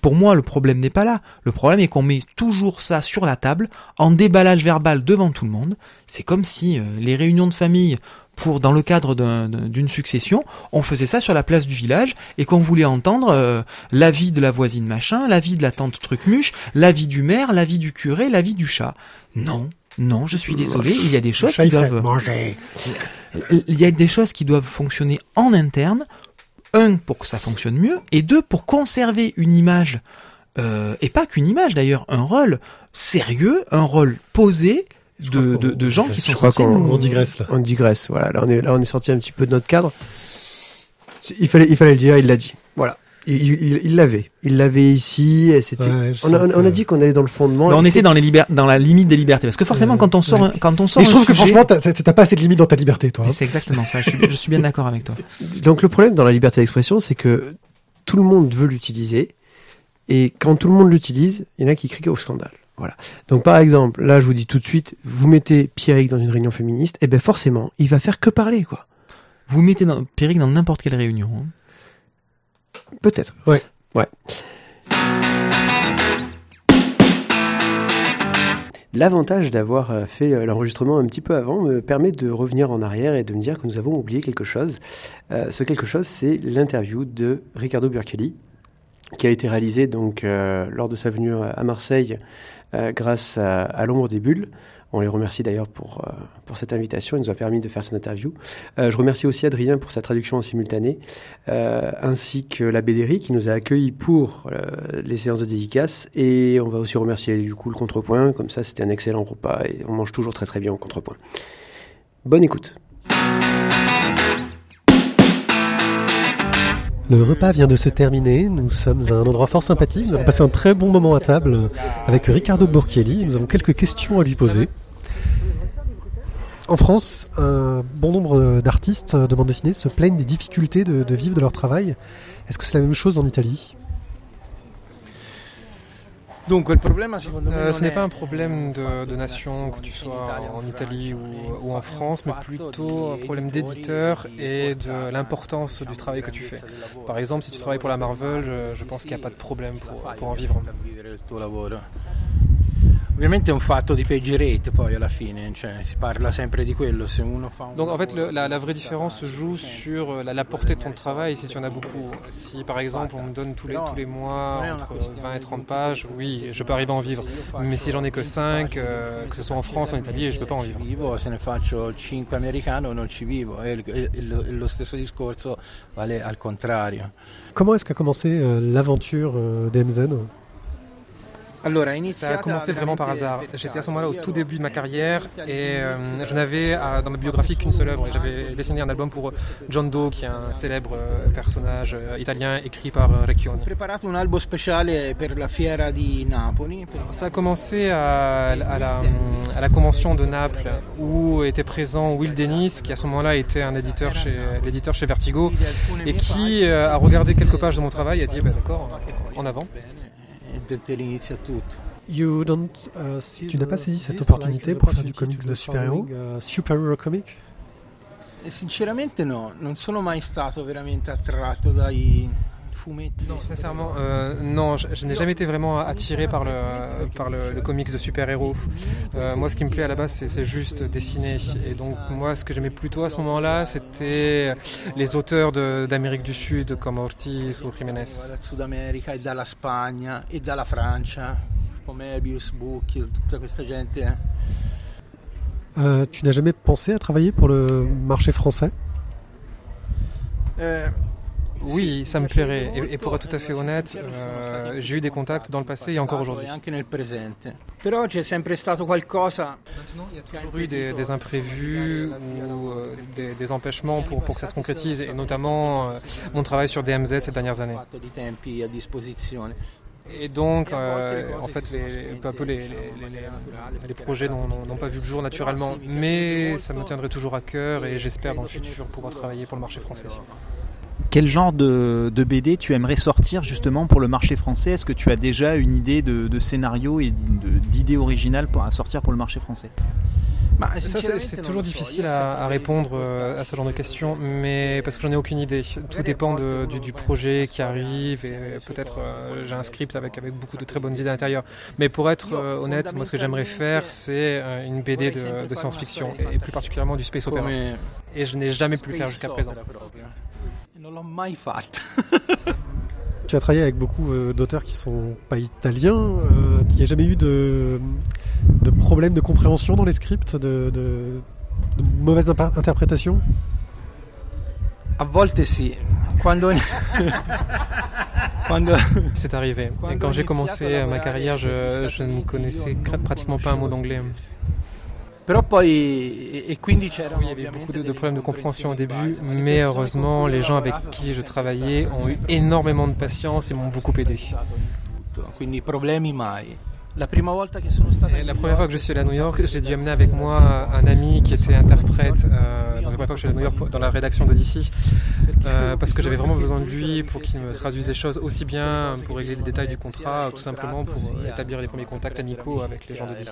pour moi, le problème n'est pas là. Le problème est qu'on met toujours ça sur la table, en déballage verbal devant tout le monde. C'est comme si euh, les réunions de famille, pour dans le cadre d'une succession, on faisait ça sur la place du village et qu'on voulait entendre euh, l'avis de la voisine machin, l'avis de la tante trucmuche, l'avis du maire, l'avis du curé, l'avis du chat. Non, non, je suis désolé, il y a des choses qui doivent manger. Il y a des choses qui doivent fonctionner en interne un, pour que ça fonctionne mieux, et deux, pour conserver une image, euh, et pas qu'une image d'ailleurs, un rôle sérieux, un rôle posé de, de, de, gens qui sont censés on, on digresse là. On digresse, voilà. Là on est là on est sorti un petit peu de notre cadre. Il fallait il fallait le dire, il l'a dit. Il l'avait. Il l'avait ici. C'était. Ouais, on, a, on a dit qu'on allait dans le fondement. on était dans les liber... dans la limite des libertés, parce que forcément, ouais, quand on sort, ouais. quand on sort. Et je trouve que franchement, t'as pas assez de limites dans ta liberté, toi. Hein. C'est exactement ça. Je suis, je suis bien d'accord avec toi. Donc le problème dans la liberté d'expression, c'est que tout le monde veut l'utiliser, et quand tout le monde l'utilise, il y en a qui crient au scandale. Voilà. Donc par exemple, là, je vous dis tout de suite, vous mettez Pierrick dans une réunion féministe, et eh ben forcément, il va faire que parler, quoi. Vous mettez dans, Pierrick dans n'importe quelle réunion. Hein. Peut-être. Ouais. Ouais. L'avantage d'avoir euh, fait euh, l'enregistrement un petit peu avant me permet de revenir en arrière et de me dire que nous avons oublié quelque chose. Euh, ce quelque chose, c'est l'interview de Ricardo Burkelli, qui a été réalisé donc lors de sa venue à Marseille grâce à, à l'ombre des bulles. On les remercie d'ailleurs pour, euh, pour cette invitation. Il nous a permis de faire cette interview. Euh, je remercie aussi Adrien pour sa traduction en simultané, euh, ainsi que la BDRI qui nous a accueillis pour les séances de dédicace. Et on va aussi remercier du coup le contrepoint. Comme ça, c'était un excellent repas et on mange toujours très très bien au contrepoint. Bonne écoute. Le repas vient de se terminer. Nous sommes à un endroit fort sympathique. Nous avons passé un très bon moment à table avec Ricardo Burchielli. Nous avons quelques questions à lui poser. En France, un bon nombre d'artistes de bande dessinée se plaignent des difficultés de, vivre de leur travail. Est-ce que c'est la même chose en Italie Donc, le problème, euh, ce n'est pas un problème de, nation, que tu sois en Italie ou, en France, mais plutôt un problème d'éditeur et de l'importance du travail que tu fais. Par exemple, si tu travailles pour la Marvel, je, pense qu'il n'y a pas de problème pour en vivre. Ovviamente è un fatto di page rate poi alla fine, cioè si parla sempre di quello, se uno fa un Donc en fait le, la, la, vraie différence se joue sur euh, la, la, portée de ton travail si tu en as beaucoup. Si par exemple on me donne tous les, tous les mois entre 20 et 30 pages, oui, je peux arriver à en vivre. Mais si j'en ai que 5, euh, que ce soit en France, en Italie, je peux pas en vivre. Se ne faccio 5 americano non ci vivo e, e, e lo stesso discorso vale al contrario. Comment est-ce qu'a commencé euh, l'aventure DMZ ça a commencé vraiment par hasard. J'étais à ce moment-là au tout début de ma carrière et euh, je n'avais euh, dans ma biographie qu'une seule œuvre. J'avais dessiné un album pour John Doe, qui est un célèbre euh, personnage italien écrit par Recchioni. Ça a commencé à, la, à, la, convention de Naples où était présent Will Dennis, qui à ce moment-là était un éditeur chez l'éditeur chez Vertigo et qui a regardé quelques pages de mon travail et a dit bah, d'accord, en avant. You don't, uh, tu n'as pas saisi cette opportunité pour faire du comics de super-héros uh, Super-hero comic? Sinceramente no, non sono mai stato veramente attratto dai non, sincèrement, euh, non, je, n'ai jamais été vraiment attiré par le, par le, comics de super-héros. Euh, moi, ce qui me plaît à la base, c'est juste dessiner. Et donc, moi, ce que j'aimais plutôt à ce moment-là, c'était les auteurs d'Amérique du Sud, comme Ortiz ou Jiménez. Sud-América et de la Spagna et de la France, comme Book, toute cette gente. Euh, tu n'as jamais pensé à travailler pour le marché français? Euh, oui, ça me plairait. Et, pour être tout à fait honnête, euh, j'ai eu des contacts dans le passé et encore aujourd'hui. Maintenant, il y a toujours eu des, imprévus ou euh, des, empêchements pour, pour que ça se concrétise, et notamment euh, mon travail sur DMZ ces dernières années. Et donc, en fait, les, peu à peu, les, les projets n'ont pas vu le jour naturellement. Mais ça me tiendrait toujours à cœur et j'espère dans le futur pouvoir travailler pour le marché français. Quel genre de, BD tu aimerais sortir justement pour le marché français? Est-ce que tu as déjà une idée de, scénario et d'idée originale pour, à sortir pour le marché français? Bah, c'est toujours difficile à, répondre euh, à ce genre de questions, mais parce que j'en ai aucune idée. Tout dépend du, projet qui arrive et peut-être euh, j'ai un script avec, avec beaucoup de très bonnes idées à l'intérieur. Mais pour être euh, honnête, moi ce que j'aimerais faire, c'est une BD de, science-fiction et, plus particulièrement du space opera. Et je n'ai jamais pu le faire jusqu'à présent. tu as travaillé avec beaucoup euh, d'auteurs qui sont pas italiens. Euh, il n'y a jamais eu de, de problème de compréhension dans les scripts, de, de, de mauvaise interprétation? A volte si. Quando... C'est arrivé. Et quand j'ai commencé ma carrière, je, je ne connaissais pratiquement pas un mot d'anglais. Poi, e quindi c'era. il y avait beaucoup de, de, problèmes de compréhension au début, mais heureusement, les gens avec qui je travaillais ont eu énormément de patience et m'ont beaucoup aidé. Quindi problemi mai. La première fois que je suis allé à New York, j'ai dû amener avec moi un ami qui était interprète. Euh, la première fois que je suis allé à New York dans la rédaction de DC, euh, parce que j'avais vraiment besoin de lui pour qu'il me traduise les choses aussi bien pour régler les détails du contrat, tout simplement pour établir les premiers contacts amicaux avec les gens de DC.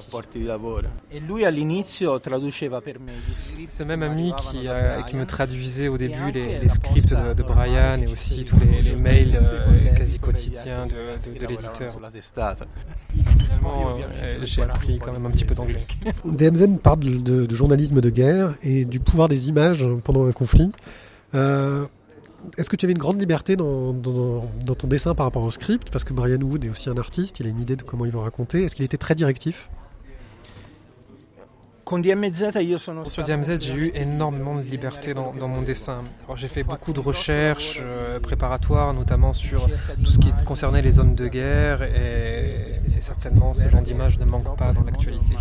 Ce même ami qui, euh, qui me traduisait au début les, scripts de, Brian et aussi tous les, mails euh, quasi quotidiens de, de l'éditeur. Finalement, j'ai appris quand même un petit peu d'anglais. DMZ parle de, de, journalisme de guerre et du pouvoir des images pendant un conflit. Euh, est-ce que tu avais une grande liberté dans, dans, dans, ton dessin par rapport au script? Parce que Brian Wood est aussi un artiste, il a une idée de comment il va raconter. Est-ce qu'il était très directif? Sur DMZ, j'ai eu énormément de liberté dans, dans mon dessin. J'ai fait beaucoup de recherches euh, préparatoires, notamment sur tout ce qui concernait les zones de guerre, et, et certainement ce genre d'image ne manque pas dans l'actualité.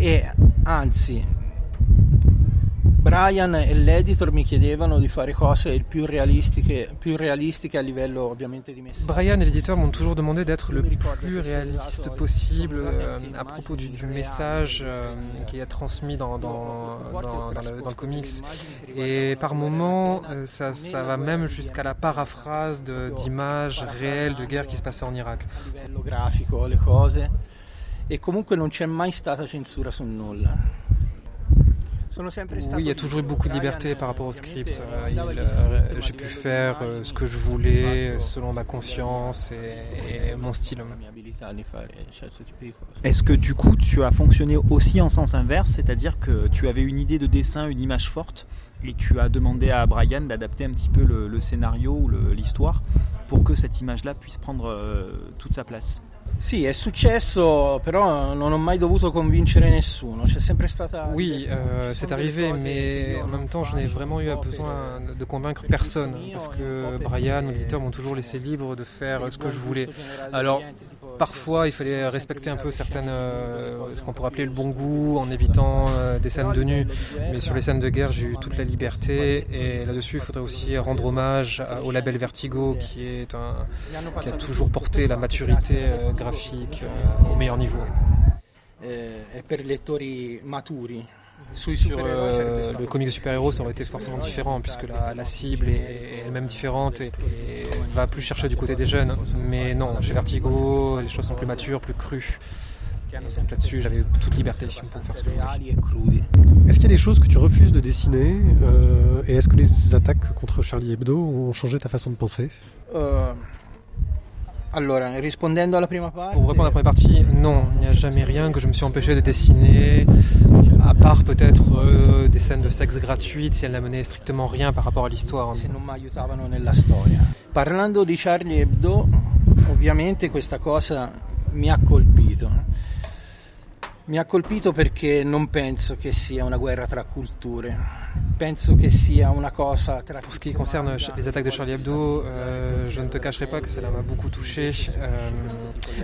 Et anzi, Brian e l'editor mi chiedevano di fare cose il più realistiche, più realistiche a livello ovviamente di messaggio. Brian et l'éditeur m'ont toujours demandé d'être le plus réaliste possible euh, à propos du, du message euh, qui est transmis dans, dans, dans, dans, le, dans le comics. Et par moments, euh, ça, ça va même jusqu'à la paraphrase d'images réelles de guerre qui se passait en Irak. grafico, le cose. E comunque non c'è mai stata censura su nulla. Oui, il y a toujours eu beaucoup de liberté par rapport au script. Euh, J'ai pu faire euh, ce que je voulais selon ma conscience et, et mon style. Est-ce que du coup tu as fonctionné aussi en sens inverse, c'est-à-dire que tu avais une idée de dessin, une image forte, et tu as demandé à Brian d'adapter un petit peu le, le scénario ou l'histoire pour que cette image-là puisse prendre euh, toute sa place? Sì, è successo, però non ho mai dovuto convincere nessuno. C'è sempre stata. Oui, euh, c'est arrivé, mais en même temps, je n'ai vraiment eu besoin de convaincre personne, parce que Brian ou l'éditeur m'ont toujours laissé libre de faire ce que je voulais. Alors, parfois, il fallait respecter un peu certaines, euh, ce qu'on pourrait appeler le bon goût, en évitant euh, des scènes de nu. Mais sur les scènes de guerre, j'ai eu toute la liberté, et là-dessus, il faudrait aussi rendre hommage au label Vertigo, qui a toujours porté la maturité euh, graphique au meilleur niveau. E per lettori maturi. Sur euh, le comic de super-héros, ça aurait été forcément différent, puisque la, la cible est elle-même différente et, et, va plus chercher du côté des jeunes. Mais non, chez Vertigo, les choses sont plus matures, plus crues. Donc là-dessus, j'avais toute liberté pour faire ce que je voulais. Est-ce qu'il y a des choses que tu refuses de dessiner euh, Et est-ce que les attaques contre Charlie Hebdo ont changé ta façon de penser? Euh... Allora, rispondendo alla prima parte... Pour répondre à la première partie, non, il n'y a jamais rien que je me suis empêché de dessiner, à part peut-être euh, des scènes de sexe gratuites si elles n'amenaient strictement rien par rapport à l'histoire. Se non mi aiutavano nella storia. Parlando di Charlie Hebdo, ovviamente questa cosa mi ha colpito. Mi ha colpito perché non penso che sia una guerra tra culture. Pour ce qui concerne les attaques de Charlie Hebdo, euh, je ne te cacherai pas que cela m'a beaucoup touché. Euh,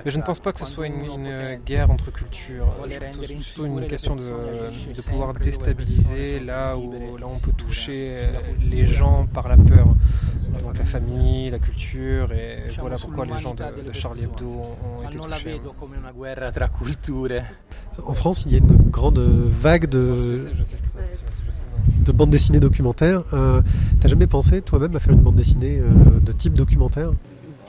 mais je ne pense pas que ce soit une, une guerre entre cultures. C'est plutôt une question de, de, pouvoir déstabiliser là où là on peut toucher les gens par la peur. Donc la famille, la culture, et voilà pourquoi les gens de, de Charlie Hebdo ont, ont été touchés. En France, il y a une grande vague de, de bande dessinée documentaire. Euh, T'as jamais pensé toi-même à faire une bande dessinée euh, de type documentaire?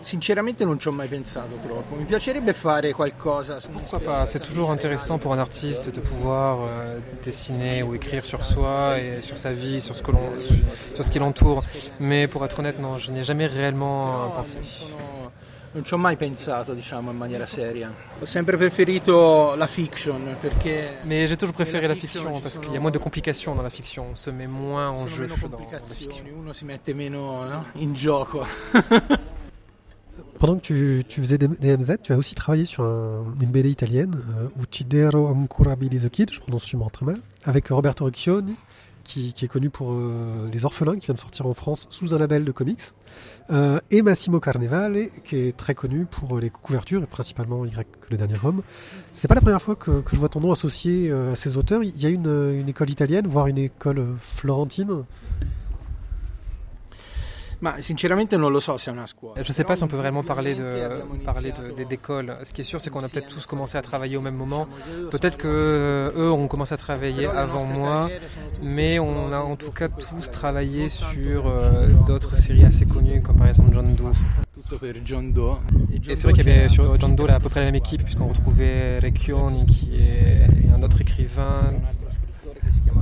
Sinceramente non ci ho mai pensato troppo. Mi piacerebbe fare qualcosa. Pourquoi pas? C'est toujours intéressant pour un artiste de pouvoir euh, dessiner ou écrire sur soi et sur sa vie, sur ce que l'on, sur, sur, ce qui l'entoure. Mais pour être honnête, non, je n'y ai jamais réellement pensé. Non ci ho mai pensato, diciamo, in maniera seria. Ho sempre preferito la fiction perché. Mais j'ai toujours préféré la fiction parce qu'il y a moins de complications dans la fiction. On se met moins en jeu dans, dans la fiction. Uno si mette meno no? in gioco. Pendant que tu, tu, faisais DMZ, tu as aussi travaillé sur un, une BD italienne, euh, Uccidero ancora Billy the Kid, je prononce sûrement très mal, avec Roberto Riccioni, qui, qui, est connu pour euh, Les Orphelins, qui vient de sortir en France sous un label de comics, euh, et Massimo Carnevale, qui est très connu pour les couvertures, et principalement Y le dernier homme. C'est pas la première fois que, je vois ton nom associé euh, à ces auteurs. Il y a une, une école italienne, voire une école florentine Ma sinceramente non lo so se è una scuola. Je ne sais pas si on peut vraiment parler de parler d'école. Ce qui est sûr, c'est qu'on a peut-être tous commencé à travailler au même moment. Peut-être que euh, eux ont commencé à travailler avant moi, mais on a en tout cas tous travaillé sur euh, d'autres séries assez connues, comme par exemple John Doe. Et c'est vrai qu'il y avait sur John Doe là, à peu près la même équipe, puisqu'on retrouvait Recchioni, qui est un autre écrivain,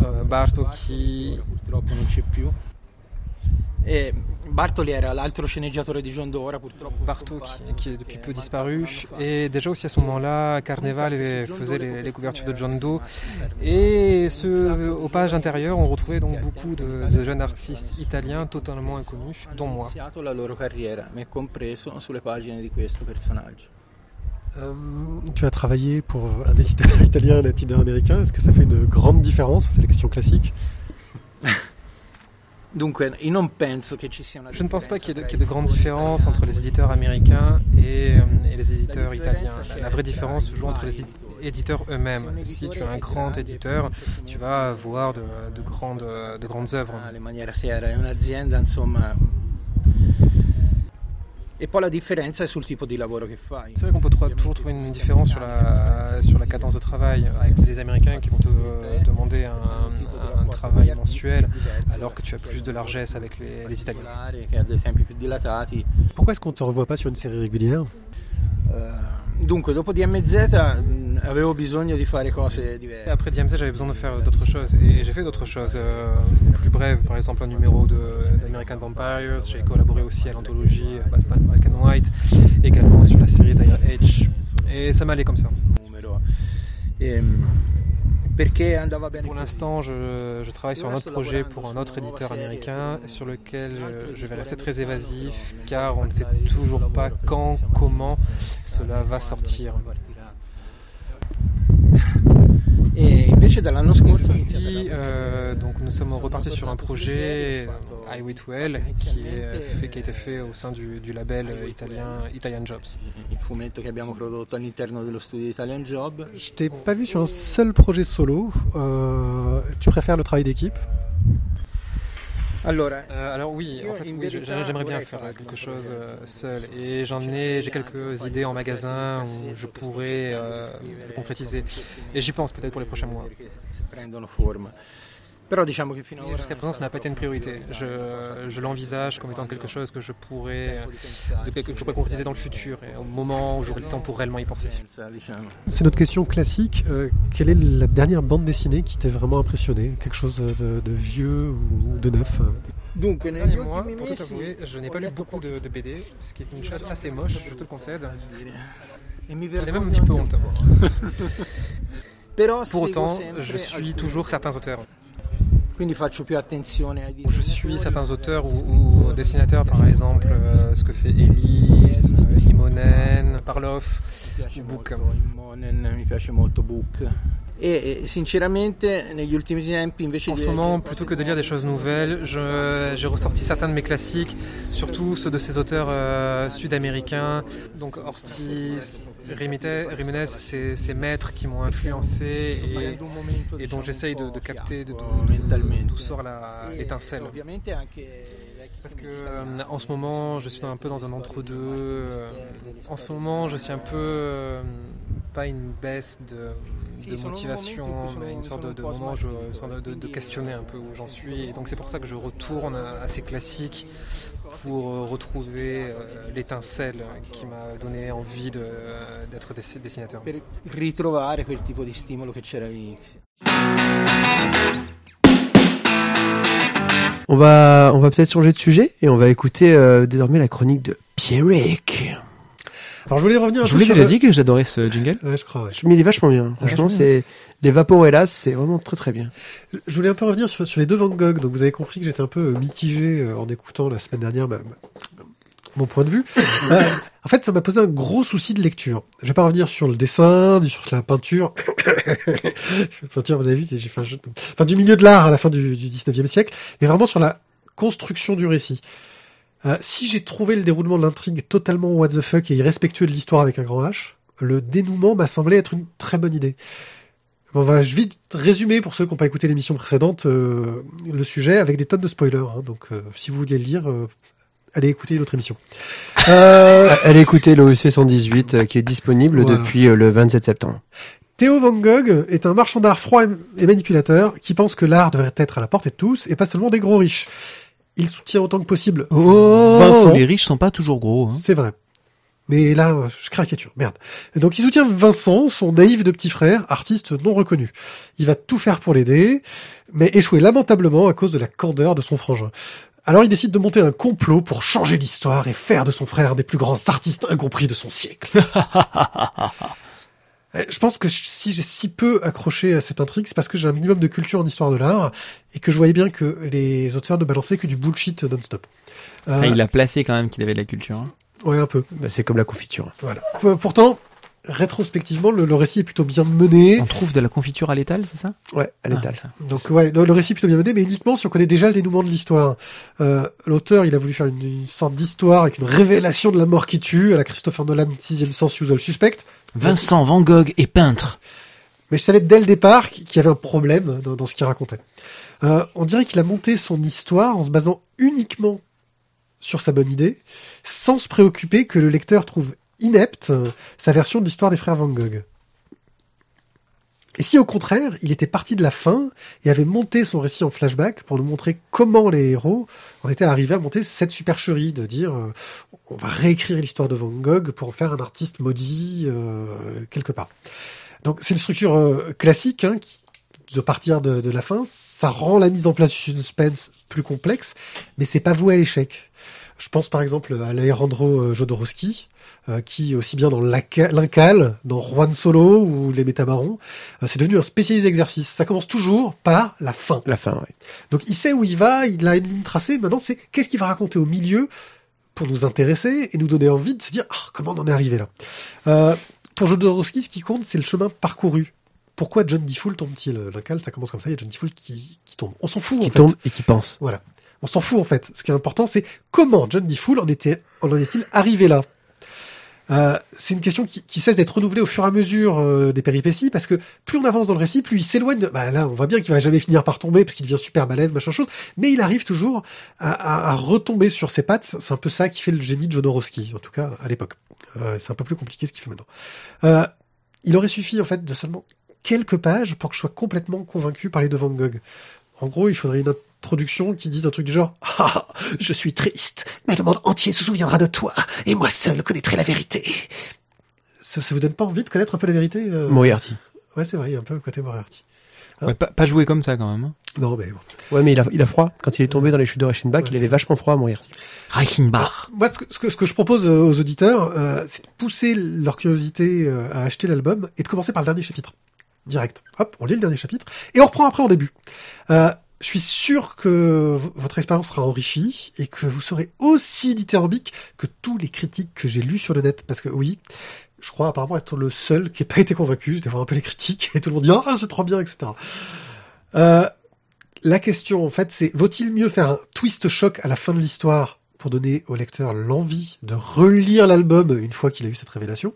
euh, Bartocchi. Et Bartoli era l'altro sceneggiatore di John Doe, purtroppo. Barto qui, qui, est depuis peu disparu. Et déjà aussi à ce moment-là, Carneval faisait les, les, couvertures de John Doe. Et ce, aux pages intérieures, on retrouvait donc beaucoup de, de jeunes artistes italiens totalement inconnus, dont moi. la loro carriera, me compreso sulle pagine di questo personaggio. Euh, tu as travaillé pour un éditeur italien, un éditeur américain. Est-ce que ça fait une grande différence C'est la question classique. Je ne pense pas qu'il y, ait de, grandes différences entre les éditeurs américains et, euh, les éditeurs italiens. La, vraie différence se joue entre les éditeurs eux-mêmes. Si tu es un grand éditeur, tu vas avoir de, grandes, de grandes œuvres. Et poi la différence sul tipo di lavoro che fai. C'est vrai qu'on peut toujours trouver une différence sur la, sur la cadence de travail avec les Américains qui vont te demander un, un travail mensuel alors que tu as plus de largesse avec les, les Italiens. Pourquoi est-ce qu'on ne te revoit pas sur une série régulière? Euh, Dunque, dopo DMZ avevo bisogno di fare cose diverse. Après DMZ, j'avais besoin de faire d'autres choses et j'ai fait d'autres choses euh, plus brèves. Par exemple, un numéro d'American Vampires. J'ai collaboré aussi à l'anthologie Batman Black and White, également sur la série Dire Edge. Et ça m'allait comme ça. Et, pour l'instant, je, travaille sur un autre projet pour un autre éditeur américain sur lequel je vais rester très évasif car on ne sait toujours pas quand, comment cela va sortir. Et dall'anno scorso euh, donc nous sommes repartis sur un projet I Wait Well qui, est fait, qui a été fait au sein du, du label italien Italian Jobs. Il fumetto che abbiamo prodotto all'interno dello studio Italian Job. Je t'ai pas vu sur un seul projet solo. Euh, tu préfères le travail d'équipe? Alors, euh, alors oui, en fait, oui, j'aimerais bien faire quelque chose euh, seul. Et j'en ai, j'ai quelques idées en magasin où je pourrais euh, concrétiser. Et j'y pense peut-être pour les prochains mois. Jusqu'à présent, ça n'a pas été une priorité. Je, je l'envisage comme étant quelque chose que je pourrais, que je pourrais concrétiser dans le futur, et au moment où j'aurai le temps pour réellement y penser. C'est notre question classique. quelle est la dernière bande dessinée qui t'ait vraiment impressionné? Quelque chose de, de, vieux ou de neuf donc, ces derniers mois, pour tout avouer, je n'ai pas lu beaucoup de, de, BD, ce qui est une chose assez moche, je te le concède. J'en ai même un petit peu honte. Pour autant, je suis toujours certains auteurs. Je suis certains auteurs ou, dessinateurs, par exemple, euh, ce que fait Elise, euh, Imonen, Parloff, Book. Et sinceramente, negli ultimi tempi, invece en ce moment, plutôt que de lire des choses nouvelles, j'ai ressorti certains de mes classiques, surtout ceux de ces auteurs euh, sud-américains, donc Ortiz, Jiménez, c'est ces maîtres qui m'ont influencé et, et dont j'essaye de, de, capter d'où sort l'étincelle. Parce que euh, en ce moment, je suis un peu dans un entre-deux. Euh, en ce moment, je suis un peu euh, pas une baisse de de motivation, mais une sorte de, moment je, de, de, questionner un peu où j'en suis. Et donc c'est pour ça que je retourne à ces classiques pour euh, retrouver euh, l'étincelle qui m'a donné envie d'être dessinateur. ritrovare quel tipo di stimolo che c'era all'inizio. On va, on va peut-être changer de sujet et on va écouter euh, désormais la chronique de Pierrick. Alors je voulais revenir. Un je vous l'ai déjà dit que j'adorais ce jingle. Ouais, je crois. Ouais. Mais il est vachement bien. Franchement, c'est les Vaporellas, c'est vraiment très très bien. Je voulais un peu revenir sur, sur les deux Van Gogh. Donc vous avez compris que j'étais un peu mitigé euh, en écoutant la semaine dernière ma, mon point de vue. euh, en fait, ça m'a posé un gros souci de lecture. Je vais pas revenir sur le dessin, sur la peinture. peinture, vous avez vu, j'ai fait un jeu. Enfin, du milieu de l'art à la fin du, du 19e siècle, mais vraiment sur la construction du récit. Euh, si j'ai trouvé le déroulement de l'intrigue totalement what the fuck et irrespectueux de l'histoire avec un grand H, le dénouement m'a semblé être une très bonne idée. On va vite résumer pour ceux qui n'ont pas écouté l'émission précédente euh, le sujet avec des tonnes de spoilers. Hein. donc euh, si vous voulez le lire, allez écouter notre émission. allez écouter l'OEC 118 qui est disponible depuis le 27 septembre. Théo Van Gogh est un marchand d'art froid et manipulateur qui pense que l'art devrait être à la portée de tous et pas seulement des gros riches. Il soutient autant que possible oh, Vincent. Les riches sont pas toujours gros. Hein. C'est vrai. Mais là, je caricature, merde. Donc il soutient Vincent, son naïf de petit frère, artiste non reconnu. Il va tout faire pour l'aider, mais échouer lamentablement à cause de la candeur de son frangin. Alors il décide de monter un complot pour changer l'histoire et faire de son frère des plus grands artistes incompris de son siècle. Euh, je pense que si j'ai si peu accroché à cette intrigue, c'est parce que j'ai un minimum de culture en histoire de l'art et que je voyais bien que les auteurs ne balançaient que du bullshit non-stop. Euh, il a placé quand même qu'il avait de la culture. Hein. Ouais, un peu. Bah, c'est comme la confiture. Voilà. Pourtant, rétrospectivement, le, récit est plutôt bien mené. On trouve de la confiture à l'étal, c'est ça? Ouais, à l'étal. Ah, Donc ouais, le, récit est plutôt bien mené, mais uniquement si on connaît déjà le dénouement de l'histoire. Euh, L'auteur, il a voulu faire une, sorte d'histoire avec une révélation de la mort qui tue, à la Christopher Nolan, sixième sens, usual suspect. Vincent Van Gogh est peintre. Mais je savais dès le départ qu'il y avait un problème dans, ce qu'il racontait. Euh, on dirait qu'il a monté son histoire en se basant uniquement sur sa bonne idée, sans se préoccuper que le lecteur trouve inepte sa version de l'histoire des frères Van Gogh. Et si au contraire, il était parti de la fin et avait monté son récit en flashback pour nous montrer comment les héros en étaient arrivés à monter cette supercherie de dire euh, on va réécrire l'histoire de Van Gogh pour en faire un artiste maudit euh, quelque part. Donc c'est une structure euh, classique hein, qui de partir de, de, la fin, ça rend la mise en place du suspense plus complexe, mais c'est pas voué à l'échec. Je pense par exemple à Alejandro euh, Jodorowsky, euh, qui aussi bien dans l'Incal, dans Juan Solo ou les Métamarons, euh, c'est devenu un spécialiste d'exercice. Ça commence toujours par la fin. La fin, oui. Donc il sait où il va, il a une ligne tracée. Maintenant, c'est qu'est-ce qu'il va raconter au milieu pour nous intéresser et nous donner envie de se dire ah, comment on en est arrivé là? Euh, pour Jodorowsky, ce qui compte, c'est le chemin parcouru. Pourquoi John DeFool tombe-t-il? L'Incal, ça commence comme ça, il y a John DeFool qui, qui tombe. On s'en fout, qui en fait. tombe et qui pense. Voilà. On s'en fout en fait. Ce qui est important, c'est comment John D. en était, en est-il arrivé là? Euh, c'est une question qui, cesse d'être renouvelée au fur et à mesure euh, des péripéties parce que plus on avance dans le récit, plus il s'éloigne. De... Bah là, on voit bien qu'il va jamais finir par tomber parce qu'il devient super balèze, machin chose. Mais il arrive toujours à, retomber sur ses pattes. C'est un peu ça qui fait le génie de Jodorowsky, en tout cas à l'époque. Euh, c'est un peu plus compliqué ce qu'il fait maintenant. Il aurait suffi en fait de seulement quelques pages pour que je sois complètement convaincu par les deux Van Gogh. En gros, il faudrait une introduction qui dise un truc du genre Ah, je suis triste, mais le monde entier se souviendra de toi, et moi seul connaîtrai la vérité. Ça, ça vous donne pas envie de connaître un peu la vérité euh Moriarty. Ouais, c'est vrai, il y a un peu côté Moriarty. Ouais, pas, pas jouer comme ça quand même. Hein. Non, mais bon. Ouais, mais il a, il a froid. Quand il est tombé dans les chutes de Reichenbach, il avait vachement froid à Moriarty. Reichenbach. Moi, ce que, ce que, ce que je propose euh, aux auditeurs, euh, c'est de pousser leur curiosité euh, à acheter l'album et de commencer par le dernier chapitre direct. Hop, on lit le dernier chapitre et on reprend après en début. Euh, je suis sûr que votre expérience sera enrichie et que vous serez aussi dithyrambique que tous les critiques que j'ai lus sur le net. Parce que oui, je crois apparemment être le seul qui n'ait pas été convaincu. Je voir un peu les critiques et tout le monde dit ah c'est trop bien, etc. Euh, la question en fait c'est vaut-il mieux faire un twist choc à la fin de l'histoire pour donner au lecteur l'envie de relire l'album une fois qu'il a eu cette révélation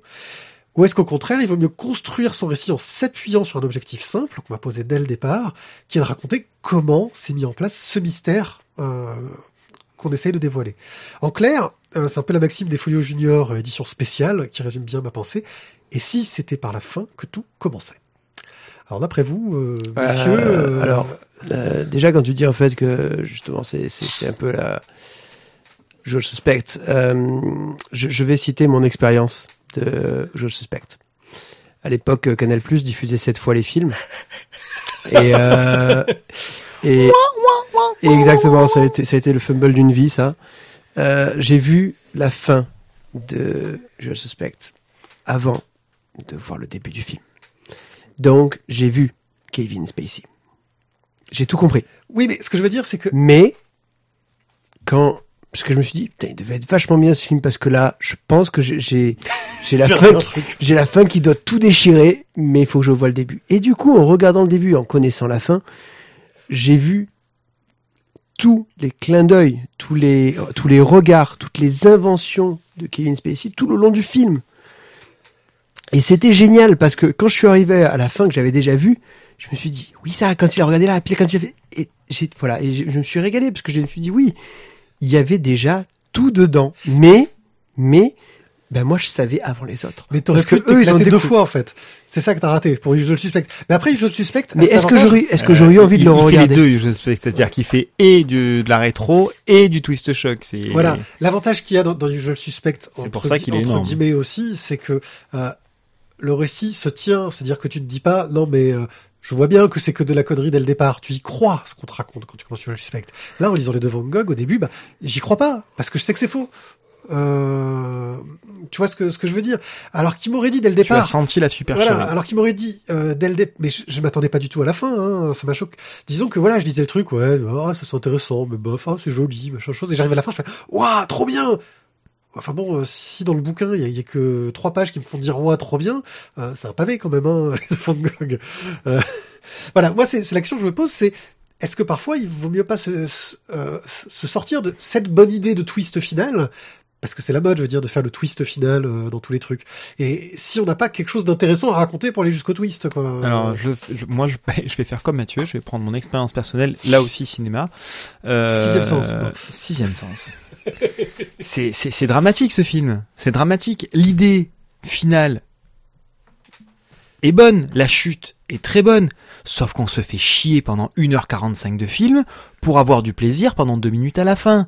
ou est-ce qu'au contraire, il vaut mieux construire son récit en s'appuyant sur un objectif simple qu'on va poser dès le départ, qui est de raconter comment s'est mis en place ce mystère euh, qu'on essaye de dévoiler. En clair, euh, c'est un peu la maxime des Folio Junior euh, édition spéciale qui résume bien ma pensée. Et si c'était par la fin que tout commençait? Alors d'après vous, euh, monsieur... alors, déjà quand tu dis en fait que justement c'est un peu la... Je le suspecte. Je, je vais citer mon expérience de Je suspecte. À l'époque, Canal Plus diffusait sept fois les films. Et, euh, et, exactement, ça a, été, ça a été le fumble d'une vie, ça. Euh, j'ai vu la fin de Je suspecte avant de voir le début du film. Donc, j'ai vu Kevin Spacey. J'ai tout compris. Oui, mais ce que je veux dire, c'est que... Mais, quand parce que je me suis dit putain il devait être vachement bien ce film parce que là je pense que j'ai j'ai la fin j'ai la fin qui doit tout déchirer mais il faut que je vois le début. Et du coup en regardant le début en connaissant la fin j'ai vu tous les clins d'œil tous les tous les regards toutes les inventions de Kevin Spacey tout le long du film. Et c'était génial parce que quand je suis arrivé à la fin que j'avais déjà vu je me suis dit oui ça quand il a regardé là puis quand il a fait et j'ai voilà et je me suis régalé parce que je me suis dit oui il y avait déjà tout dedans. Mais, mais, ben moi je savais avant les autres. Mais t'aurais que eux ils ont deux fois en fait. C'est ça que t'as raté pour Usual Suspect. Mais après Usual Suspect. Mais est-ce que j'aurais est-ce que j'aurais eu envie de le regarder Il fait les deux Usual Suspect, c'est-à-dire qu'il fait et du, de la rétro et du twist shock. C'est voilà l'avantage qu'il y a dans, dans Usual Suspect. C'est pour ça qu'il est énorme. guillemets aussi, c'est que euh, le récit se tient, c'est-à-dire que tu te dis pas, non mais euh, je vois bien que c'est que de la connerie dès le départ. Tu y crois ce qu'on te raconte quand tu commences sur le suspect. Là, en lisant les deux Van Gogh au début, bah, j'y crois pas parce que je sais que c'est faux. Euh, tu vois ce que ce que je veux dire? Alors qu'il m'aurait dit dès le départ. Tu as senti la supercherie. Voilà. Alors qu'il m'aurait dit euh, dès le départ, mais je, m'attendais pas du tout à la fin. Hein, ça m'a choqué. Disons que voilà, je disais le truc, ouais, ah, ça c'est intéressant, mais bof, ah, c'est joli, machin chose. Et j'arrive à la fin, je fais, waouh, trop bien. Enfin bon, euh, si dans le bouquin il y, a, que trois pages qui me font dire ouais trop bien, euh, c'est un pavé quand même, hein, les Van Gogh. Euh, voilà, moi c'est l'action que je me pose, c'est est-ce que parfois il vaut mieux pas se, se sortir de cette bonne idée de twist final? Parce que c'est la mode, je veux dire, de faire le twist final dans tous les trucs. Et si on n'a pas quelque chose d'intéressant à raconter pour aller jusqu'au twist, quoi. Alors, je, moi, je, je, vais faire comme Mathieu, je vais prendre mon expérience personnelle, là aussi cinéma. sixième sens. sixième sens c'est dramatique ce film. C'est dramatique. L'idée finale est bonne. La chute est très bonne. Sauf qu'on se fait chier pendant 1h45 de film pour avoir du plaisir pendant 2 minutes à la fin.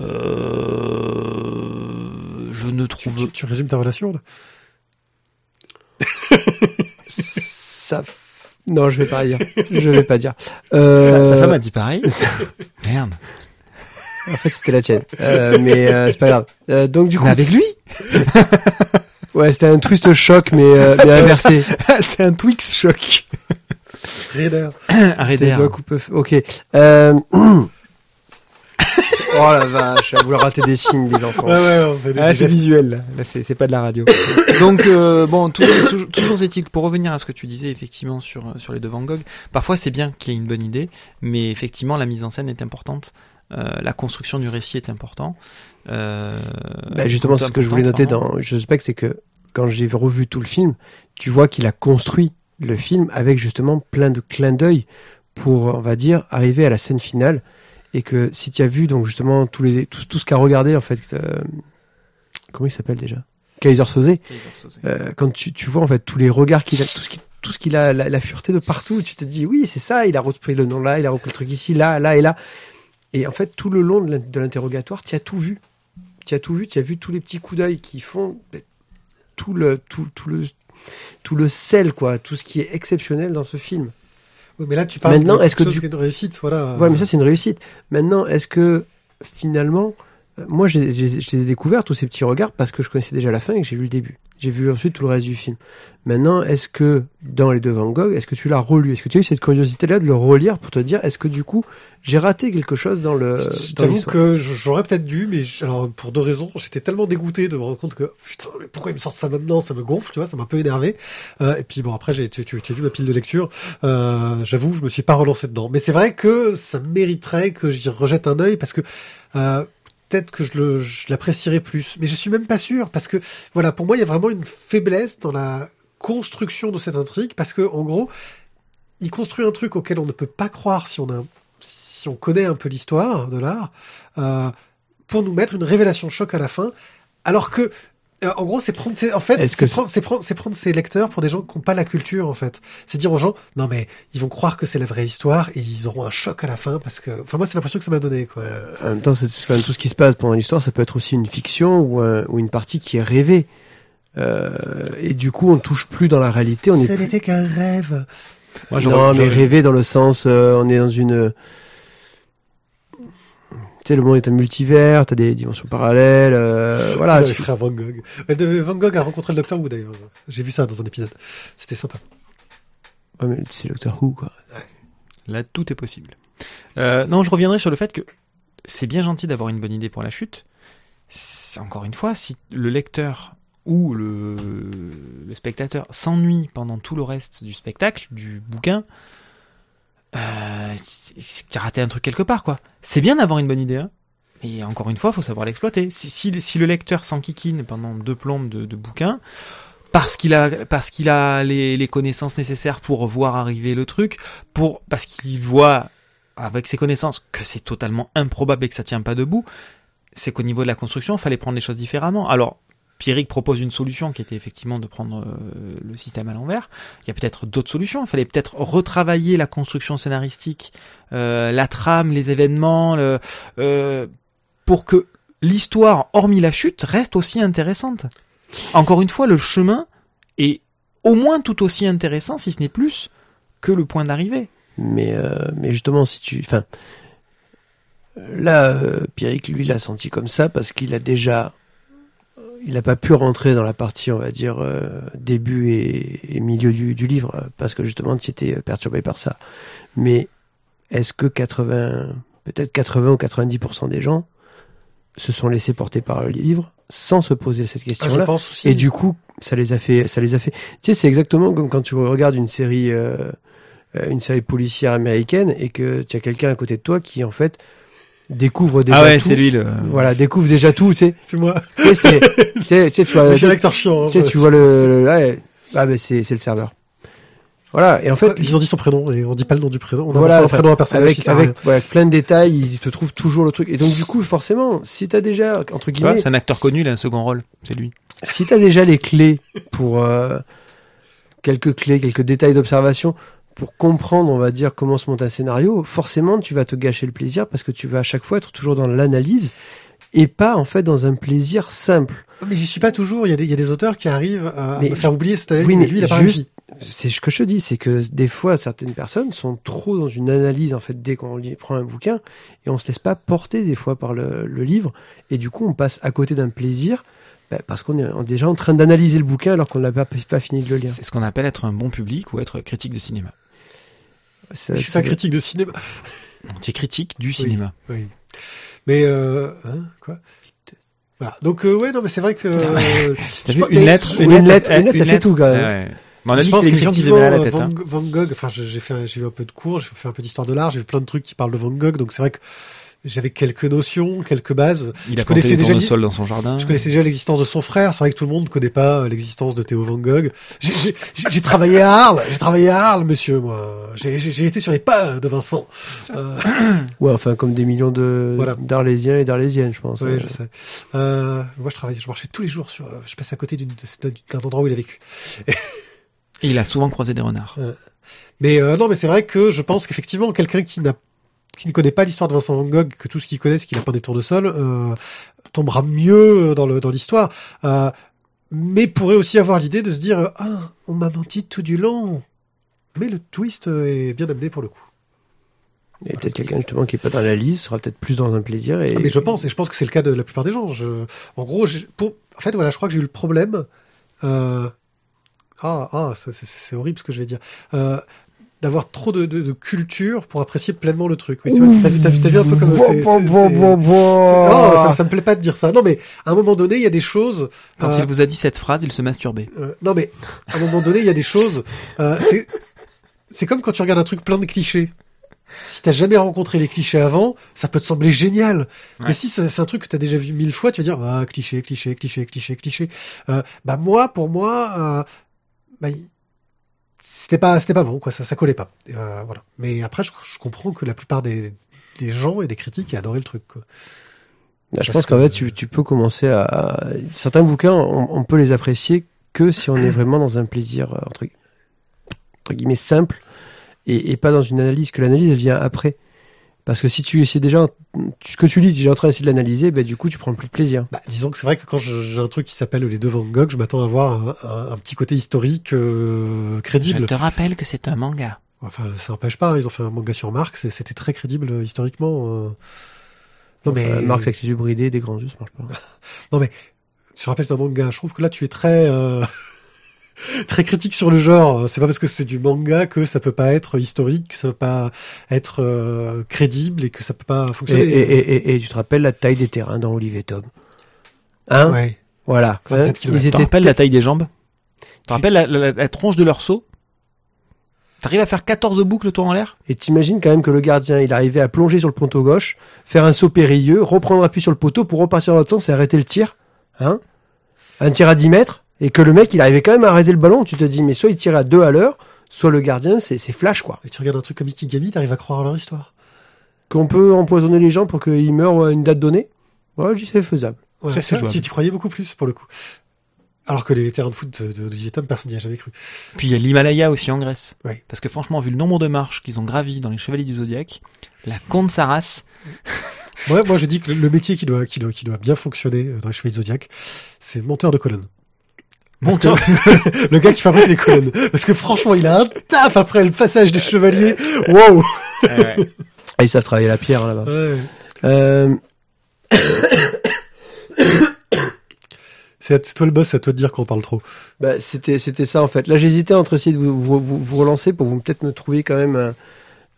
Euh... Je ne trouve... Tu, résumes ta relation là Ça... Non, je vais pas dire. Je vais pas dire. Euh... Sa, femme a dit pareil. Merde. En fait, c'était la tienne. Euh, mais euh, c'est pas grave. Euh, donc du coup. Mais avec lui Ouais, c'était un twist choc, mais, euh, mais inversé. c'est un Twix choc. Raider. un Raider. Ok. Euh... oh la vache, à vouloir rater des signes des enfants. Ouais, ouais, on fait des ah, c'est visuel, là, là c'est, c'est pas de la radio. Donc, euh, bon, toujours, toujours, toujours est-il, pour revenir à ce que tu disais effectivement sur, sur les deux Van Gogh, parfois c'est bien qu'il y ait une bonne idée, mais effectivement la mise en scène est importante. Euh, la construction du récit est important. Euh, bah justement, c'est ce que je voulais noter dans Je suspecte, c'est que quand j'ai revu tout le film, tu vois qu'il a construit le film avec justement plein de clins d'œil pour, on va dire, arriver à la scène finale. Et que si tu as vu donc justement tous les, tout, tout ce qu'a regardé en fait, euh, comment il s'appelle déjà? Kaiser Sosé. Euh, quand tu, tu vois en fait tous les regards qu'il a, tout ce qui tout ce qu'il a, la, la, fureté de partout, tu te dis oui c'est ça, il a repris le nom là, il a repris le truc ici, là, là et là. Et en fait, tout le long de l'interrogatoire, tu as tout vu. Tu as tout vu, tu as vu tous les petits coups d'œil qui font tout le, tout, tout, le, tout le sel, quoi, tout ce qui est exceptionnel dans ce film. Oui, mais là, tu parles Maintenant, est-ce que du... une réussite, voilà. Ouais, mais ça, c'est une réussite. Maintenant, est-ce que finalement, euh, moi, j'ai découvert tous ces petits regards parce que je connaissais déjà la fin et que j'ai vu le début. J'ai vu ensuite tout le reste du film. Maintenant, est-ce que dans les deux Van Gogh, est-ce que tu l'as relu? Est-ce que tu as eu cette curiosité-là de le relire pour te dire, est-ce que du coup, j'ai raté quelque chose dans le Je t'avoue que j'aurais peut-être dû, mais alors pour deux raisons. J'étais tellement dégoûté de me rendre compte que putain, mais pourquoi ils me sortent ça maintenant? Ça me gonfle, tu vois, ça m'a un peu énervé. Euh, et puis bon, après, j'ai tu, tu, as vu ma pile de lecture. Euh, J'avoue, je me suis pas relancé dedans. Mais c'est vrai que ça mériterait que j'y rejette un œil parce que euh, peut-être que je, l'apprécierais plus. Mais je suis même pas sûr parce que voilà, pour moi, il y a vraiment une faiblesse dans la construction de cette intrigue parce que en gros, il construit un truc auquel on ne peut pas croire si on a si on connaît un peu l'histoire de l'art euh, pour nous mettre une révélation choc à la fin alors que en gros, c'est prendre ses, en fait, c'est prendre, c'est prendre, c'est prendre ses lecteurs pour des gens qui n'ont pas la culture, en fait. C'est dire aux gens, non mais ils vont croire que c'est la vraie histoire et ils auront un choc à la fin parce que, enfin moi c'est l'impression que ça m'a donné quoi. En même temps, c'est tout ce qui se passe pendant l'histoire, ça peut être aussi une fiction ou, ou une partie qui est rêvée. Euh, et du coup, on touche plus dans la réalité. On ça n'était qu'un rêve. Moi, non, mais rêver dans le sens, euh, on est dans une tu sais, le monde est un multivers, t'as des dimensions parallèles, euh, voilà. Tu... frère Van Gogh. Van Gogh a rencontré le Docteur Who d'ailleurs. J'ai vu ça dans un épisode. C'était sympa. Ouais, mais c'est le Docteur Who, quoi. Là, tout est possible. Euh, non, je reviendrai sur le fait que c'est bien gentil d'avoir une bonne idée pour la chute. Encore une fois, si le lecteur ou le, le spectateur s'ennuie pendant tout le reste du spectacle, du bouquin, euh, tu as raté un truc quelque part, quoi. C'est bien d'avoir une bonne idée, hein. Encore une fois, faut savoir l'exploiter. Si, le lecteur s'enquiquine pendant deux plombes de, de bouquins, parce qu'il a, parce qu'il a les, les, connaissances nécessaires pour voir arriver le truc, pour, parce qu'il voit avec ses connaissances que c'est totalement improbable et que ça tient pas debout, c'est qu'au niveau de la construction, il fallait prendre les choses différemment. Alors, Pierrick propose une solution qui était effectivement de prendre euh, le système à l'envers. Il y a peut-être d'autres solutions. Il fallait peut-être retravailler la construction scénaristique, euh, la trame, les événements, euh, pour que l'histoire, hormis la chute, reste aussi intéressante. Encore une fois, le chemin est au moins tout aussi intéressant, si ce n'est plus, que le point d'arrivée. Mais, justement, si tu, enfin, là, Pierrick, lui, l'a senti comme ça parce qu'il a déjà, il n'a pas pu rentrer dans la partie, on va dire, euh, début et, et milieu du, du, livre parce que justement, tu étais perturbé par ça. Mais est-ce que 80, peut-être 80 ou 90% des gens se sont laissés porter par le livre sans se poser cette question-là. Ah, et du coup, ça les a fait, ça les a fait. Tu sais, c'est exactement comme quand tu regardes une série, euh, une série policière américaine et que tu as quelqu'un à côté de toi qui en fait découvre déjà ah ouais, tout. c'est lui le. Voilà, découvre déjà tout. C'est. C'est moi. Tu sais, tu sais, tu vois. J'ai l'acteur chiant. Tu sais, tu vois le. le ouais, ah ben c'est c'est le serveur. Voilà, et en fait, ils ont dit son prénom et on dit pas le nom du prénom. On voilà, a pas un prénom à personnage. Avec, si avec voilà, plein de détails, ils te trouvent toujours le truc. Et donc du coup, forcément, si t'as déjà entre guillemets, ouais, c'est un acteur connu, il a un second rôle, c'est lui. Si t'as déjà les clés pour euh, quelques clés, quelques détails d'observation pour comprendre, on va dire, comment se monte un scénario, forcément, tu vas te gâcher le plaisir parce que tu vas à chaque fois être toujours dans l'analyse et pas en fait dans un plaisir simple. Mais j'y suis pas toujours. Il y a des, il y a des auteurs qui arrivent à mais, me faire oublier cette analyse. Oui, mais lui, il a juste. C'est ce que je te dis, c'est que des fois certaines personnes sont trop dans une analyse en fait dès qu'on prend un bouquin et on se laisse pas porter des fois par le, le livre et du coup on passe à côté d'un plaisir bah, parce qu'on est déjà en train d'analyser le bouquin alors qu'on n'a pas, pas fini de le lire. C'est ce qu'on appelle être un bon public ou être critique de cinéma. Ça, je suis pas critique de cinéma. Tu es critique du cinéma. Oui. oui. Mais euh, hein, quoi? Voilà. Donc euh, ouais non mais c'est vrai que euh, une lettre, une, une lettre, une lettre, ça fait tout quand même. Ouais. Bon, on a dit que faisait mal à la tête. Van, hein. Van Gogh, enfin j'ai fait j'ai eu un peu de cours, j'ai fait un peu d'histoire de l'art, j'ai vu plein de trucs qui parlent de Van Gogh, donc c'est vrai que j'avais quelques notions, quelques bases. Il a je connaissais déjà le sol dans son jardin. Je connaissais déjà l'existence de son frère. C'est vrai que tout le monde ne connaît pas l'existence de Théo Van Gogh. J'ai travaillé à Arles. J'ai travaillé à Arles, monsieur. Moi, j'ai été sur les pas de Vincent. Euh... Ouais, enfin comme des millions de Voilà. d'Arlésiens et d'Arlésiennes, je pense. Oui, Euh, je sais. Euh, moi, je travaillais, je marchais tous les jours sur. Je passais à côté d'une- d'un endroit où il a vécu. Et il a souvent croisé des renards. Mais euh, non, mais c'est vrai que je pense qu'effectivement, quelqu'un qui n'a qui ne connaît pas l'histoire de Vincent Van Gogh, que tout ce qu'il connaît, c'est qu'il a peint des tours de sol, euh, tombera mieux dans le dans l'histoire. Euh, mais pourrait aussi avoir l'idée de se dire euh, ah, on m'a menti tout du long. Mais le twist euh, est bien amené pour le coup. Et peut-être quelqu'un justement qui est pas dans la liste sera peut-être plus dans un plaisir et Ah, mais je pense, et je pense que c'est le cas de la plupart des gens. Je, en gros, pour, en fait, voilà, je crois que j'ai eu le problème. Euh, ah, ah, c'est horrible ce que je vais dire. Euh, d'avoir trop de, de, de culture pour apprécier pleinement le truc. Oui, t'as vu, t'as vu, un peu comme Bon, bon, bon, ça, ça me plaît pas de dire ça. Non, mais à un moment donné, il y a des choses. Quand euh, il vous a dit cette phrase, il se masturbait. euh, non, mais à un moment donné, il y a des choses. Euh, c'est c'est comme quand tu regardes un truc plein de clichés. Si t'as jamais rencontré les clichés avant, ça peut te sembler génial. Ouais. Mais si c'est un truc que t'as déjà vu mille fois, tu vas dire ah cliché, cliché, cliché, cliché, cliché. Euh, bah moi, pour moi, euh, bah, c'était pas c'était pas bon quoi, ça ça collait pas. Euh, voilà. Mais après, je, je comprends que la plupart des des gens et des critiques aient adoré le truc. Quoi. Bah, je pense qu'en que- fait, tu, tu peux commencer à certains bouquins, on, on peut les apprécier que si on est vraiment dans un plaisir euh, entre, entre guillemets simple et, et pas dans une analyse. Que l'analyse elle vient après. Parce que si tu essaies déjà ce que tu lis, tu es en train d'essayer de l'analyser, bah, du coup, tu prends plus de plaisir. Bah, disons que c'est vrai que quand je- j'ai un truc qui s'appelle Les Deux Van Gogh, je m'attends à avoir un, un- un petit côté historique euh, crédible. rappelle que c'est un manga. Enfin, ça n'empêche pas, hein, ils ont fait un manga sur Marx et c'était très crédible euh, historiquement. euh. Non mais, Euh, Marx avec ses yeux bridés, des grands yeux, ça marche pas. non mais, je rappelle c'est un manga. Je trouve que là tu es très euh, très critique sur le genre. C'est pas parce que c'est du manga que ça peut pas être historique, que ça peut pas être euh, crédible et que ça peut pas fonctionner. et, et, et, et tu te rappelles la taille des terrains dans Olivier Tom? Hein? Ouais. Voilà. 27 Hein kilomètres. Ils Tu te étaient rappelles la taille des jambes? Tu te rappelles la, la- la tronche de leur saut? T'arrives à faire 14 boucles toi en l'air? Et t'imagines quand même que le gardien, il arrivait à plonger sur le poteau gauche, faire un saut périlleux, reprendre appui sur le poteau pour repartir dans l'autre sens et arrêter le tir? Hein? Un tir à 10 mètres? Et que le mec, il arrivait quand même à arrêter le ballon. Tu te dis, mais soit il tire à 2 à l'heure, soit le gardien, c'est c'est flash, quoi. Et tu regardes un truc comme Ikigami, t'arrives à croire à leur histoire. Qu'on peut empoisonner les gens pour qu'ils meurent à une date donnée? Ouais, je dis c'est faisable. Ouais, Ça, c'est tu- jouable. tu, tu croyais beaucoup plus pour le coup. Alors que les terrains de foot de, de, d'Olivier Tom, personne n'y a jamais cru. Puis il y a l'Himalaya aussi en Grèce. Ouais. Parce que franchement, vu le nombre de marches qu'ils ont gravi dans les Chevaliers du Zodiaque, la Comte Saras, Ouais, moi je dis que le, métier qui doit, qui doit, qui doit bien fonctionner euh, dans les chevaliers de Zodiac, c'est monteur de colonne. le gars qui fabrique les colonnes. Parce que franchement, il a un taf après le passage des chevaliers. Wow. Ouais. Ah, ils savent travailler la pierre hein, là-bas. Ouais. Euh... C'est toi le boss, c'est à toi de dire qu'on parle trop. Bah, c'était c'était ça en fait. Là, j'hésitais entre essayer de vous, vous, vous, relancer pour vous peut-être me trouver quand même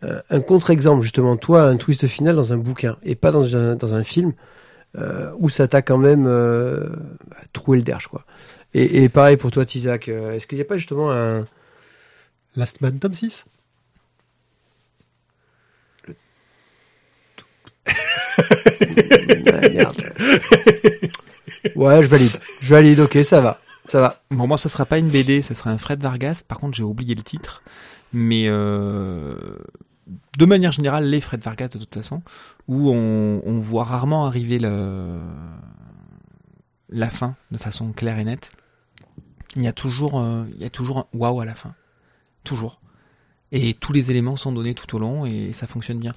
un, un contre-exemple justement. Toi, un twist final dans un bouquin et pas dans un dans un film euh, où ça t'a quand même euh, bah, troué le derge quoi. Et, et pareil pour toi, Tizak. Euh, est-ce qu'il n'y a pas justement un Last Man tome 6 Le... ah, merde. Ouais, je valide. Je valide, ok, ça va. Ça va. Bon, moi, ce sera pas une BD, ce sera un Fred Vargas. Par contre, j'ai oublié le titre. Mais euh, de manière générale, les Fred Vargas, de toute façon, où on, on voit rarement arriver le, la fin de façon claire et nette. Il y a toujours, euh, il y a toujours un waouh à la fin. Toujours. Et tous les éléments sont donnés tout au long et ça fonctionne bien.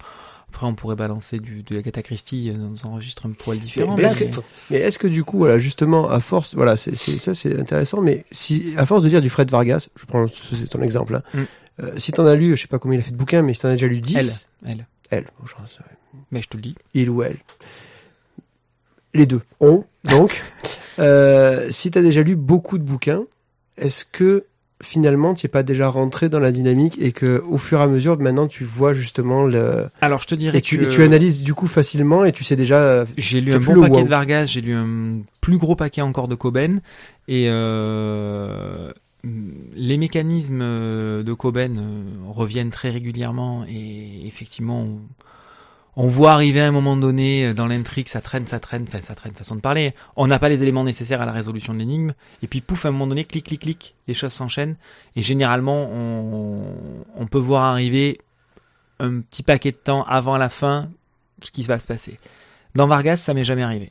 Après, on pourrait balancer du, de Agatha Christie dans un registre un poil différent. Mais, mais est-ce que, du coup, voilà, justement, à force, voilà, c'est, ça, c'est intéressant, mais si, à force de lire du Fred Vargas, je prends, c'est ton exemple, hein, mm. euh, si t'en as lu, je sais pas combien il a fait de bouquins, mais si t'en as déjà lu 10. Elle. Elle. Elle. Bon, mais je te le dis. Il ou elle. Les deux. On, donc. euh, si t'as déjà lu beaucoup de bouquins, est-ce que finalement tu n'es pas déjà rentré dans la dynamique et que au fur et à mesure maintenant tu vois justement le alors je te dirais et tu, tu analyses du coup facilement et tu sais déjà euh, j'ai lu un bon paquet de Vargas j'ai lu un plus gros paquet encore de Coben et euh, les mécanismes de Coben euh, reviennent très régulièrement et effectivement on voit arriver à un moment donné euh, dans l'intrigue, ça traîne, ça traîne, enfin ça traîne, façon de parler. On n'a pas les éléments nécessaires à la résolution de l'énigme, et puis pouf, à un moment donné, clic, clic, clic, les choses s'enchaînent, et généralement on, on peut voir arriver un petit paquet de temps avant la fin ce qui va se passer. Dans Vargas, ça m'est jamais arrivé.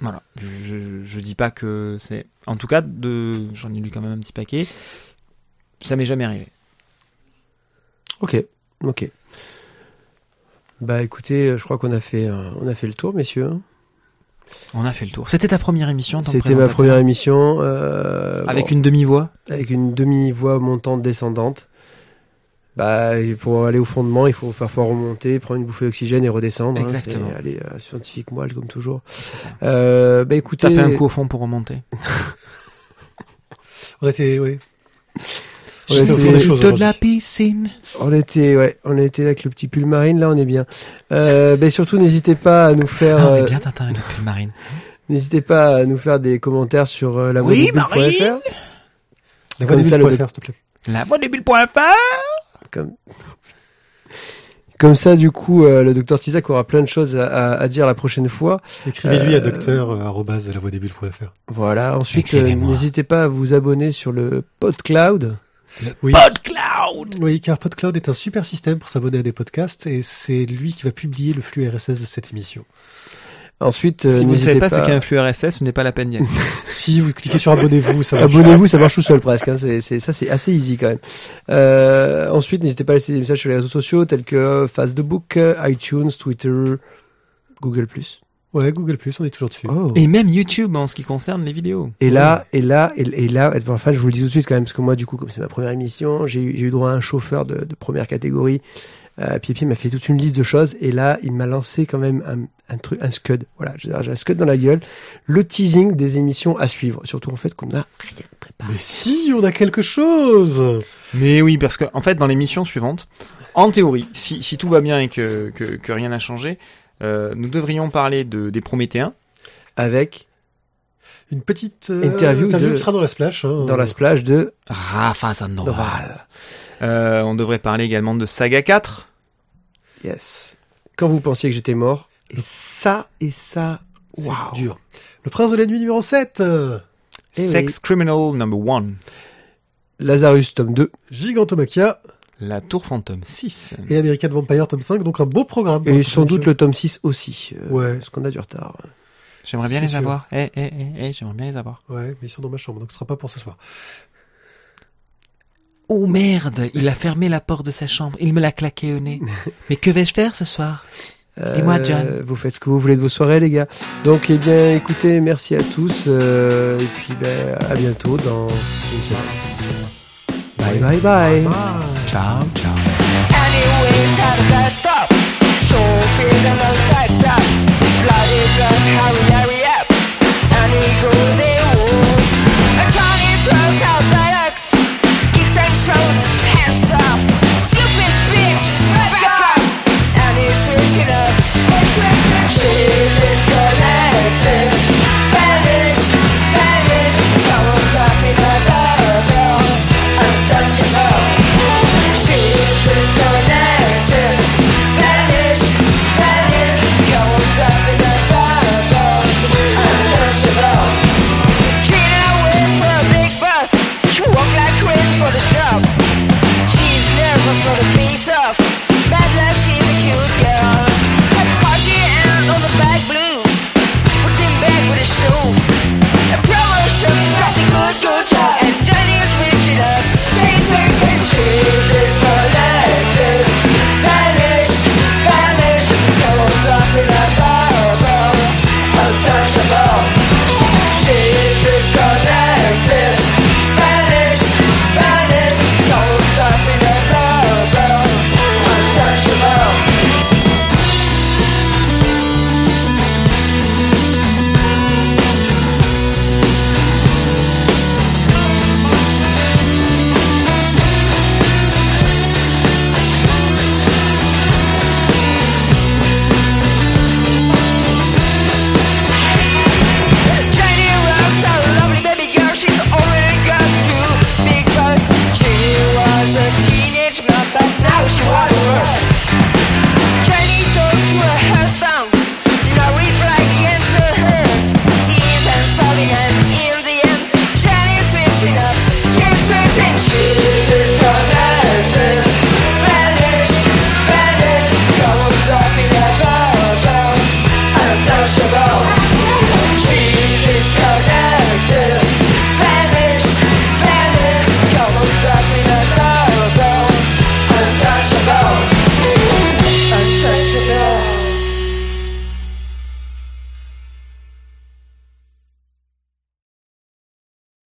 Voilà, je, je, dis pas que c'est, en tout cas, de, j'en ai lu quand même un petit paquet, ça m'est jamais arrivé. Ok, ok. Bah écoutez, je crois qu'on a fait euh, on a fait le tour, messieurs. On a fait le tour. C'était ta première émission C'était ma première émission. Euh, avec une demi-voix Avec une demi-voix montante, descendante. Bah, pour aller au fondement, il faut faire fois remonter, prendre une bouffée d'oxygène et redescendre. Hein, Exactement. aller euh, scientifique moelle comme toujours. Ça. Euh, bah écoutez. Taper un coup au fond pour remonter. On était, oui. On était de la piscine. On était, ouais, on était avec le petit pull marine. Là, on est bien. Euh, ben surtout, n'hésitez pas à nous faire. Ah, on est euh, bien Tintin avec le pull marine. N'hésitez pas à nous faire des commentaires sur euh, la voix oui, La voix des s'il te plaît. La voix des Comme. Comme ça, du coup, euh, le docteur Tizak aura plein de choses à, à, dire la prochaine fois. Écrivez-lui à docteur Voilà. Ensuite, n'hésitez pas à vous abonner sur le PodCloud. Oui. PodCloud Oui, car PodCloud est un super système pour s'abonner à des podcasts et c'est lui qui va publier le flux RSS de cette émission. Ensuite, si vous ne savez pas, ce qu'est un flux RSS, ce n'est pas la peine d'y aller. si vous cliquez sur abonnez-vous, ça marche. Abonnez-vous, ça marche tout seul presque. Hein. C'est, c'est, ça, c'est assez easy quand même. Euh, ensuite, n'hésitez pas à laisser des messages sur les réseaux sociaux tels que Facebook, iTunes, Twitter, Google+. Ouais, Google Plus, on est toujours dessus. Oh. Et même YouTube en ce qui concerne les vidéos. Et là, et là, et, là, enfin, je vous le dis tout de suite quand même, parce que moi, du coup, comme c'est ma première émission, j'ai eu droit à un chauffeur de, de première catégorie. Euh, il m'a fait toute une liste de choses, et là, il m'a lancé quand même un, un truc, un scud. Voilà, j'ai un scud dans la gueule. Le teasing des émissions à suivre. Surtout en fait qu'on a rien préparé. Mais si, on a quelque chose. Mais oui, parce que en fait, dans l'émission suivante, en théorie, si, si tout va bien et que, que, que rien n'a changé, euh, nous devrions parler de, des Prométhéens. Avec une petite euh, interview, qui sera dans la splash. Hein. Dans la splash de Rafa Sandoval. Euh, on devrait parler également de Saga 4. Yes. Quand vous pensiez que j'étais mort. Et ça, et ça, c'est dur. Le prince de la nuit numéro 7. Eh Sex Criminal number 1. Lazarus tome 2. Gigantomachia. La Tour Fantôme 6. Et American Vampire tome 5, donc un beau programme. Et hein, sans doute le tome 6 aussi. Euh, ouais. Parce qu'on a du retard. J'aimerais bien les avoir. Eh, eh, eh, eh j'aimerais bien les avoir. Ouais, mais ils sont dans ma chambre, donc ce sera pas pour ce soir. Oh merde, il a fermé la porte de sa chambre, il me l'a claqué au nez. mais que vais-je faire ce soir? Dis-moi, euh, John. Vous faites ce que vous voulez de vos soirées, les gars. Donc, eh bien, écoutez, merci à tous. Euh, et puis, ben, à bientôt dans. Bye bye bye. Ciao ciao. Anyways, best. So feeling effect. Bloody blood, Harry, Harry up. And he goes in.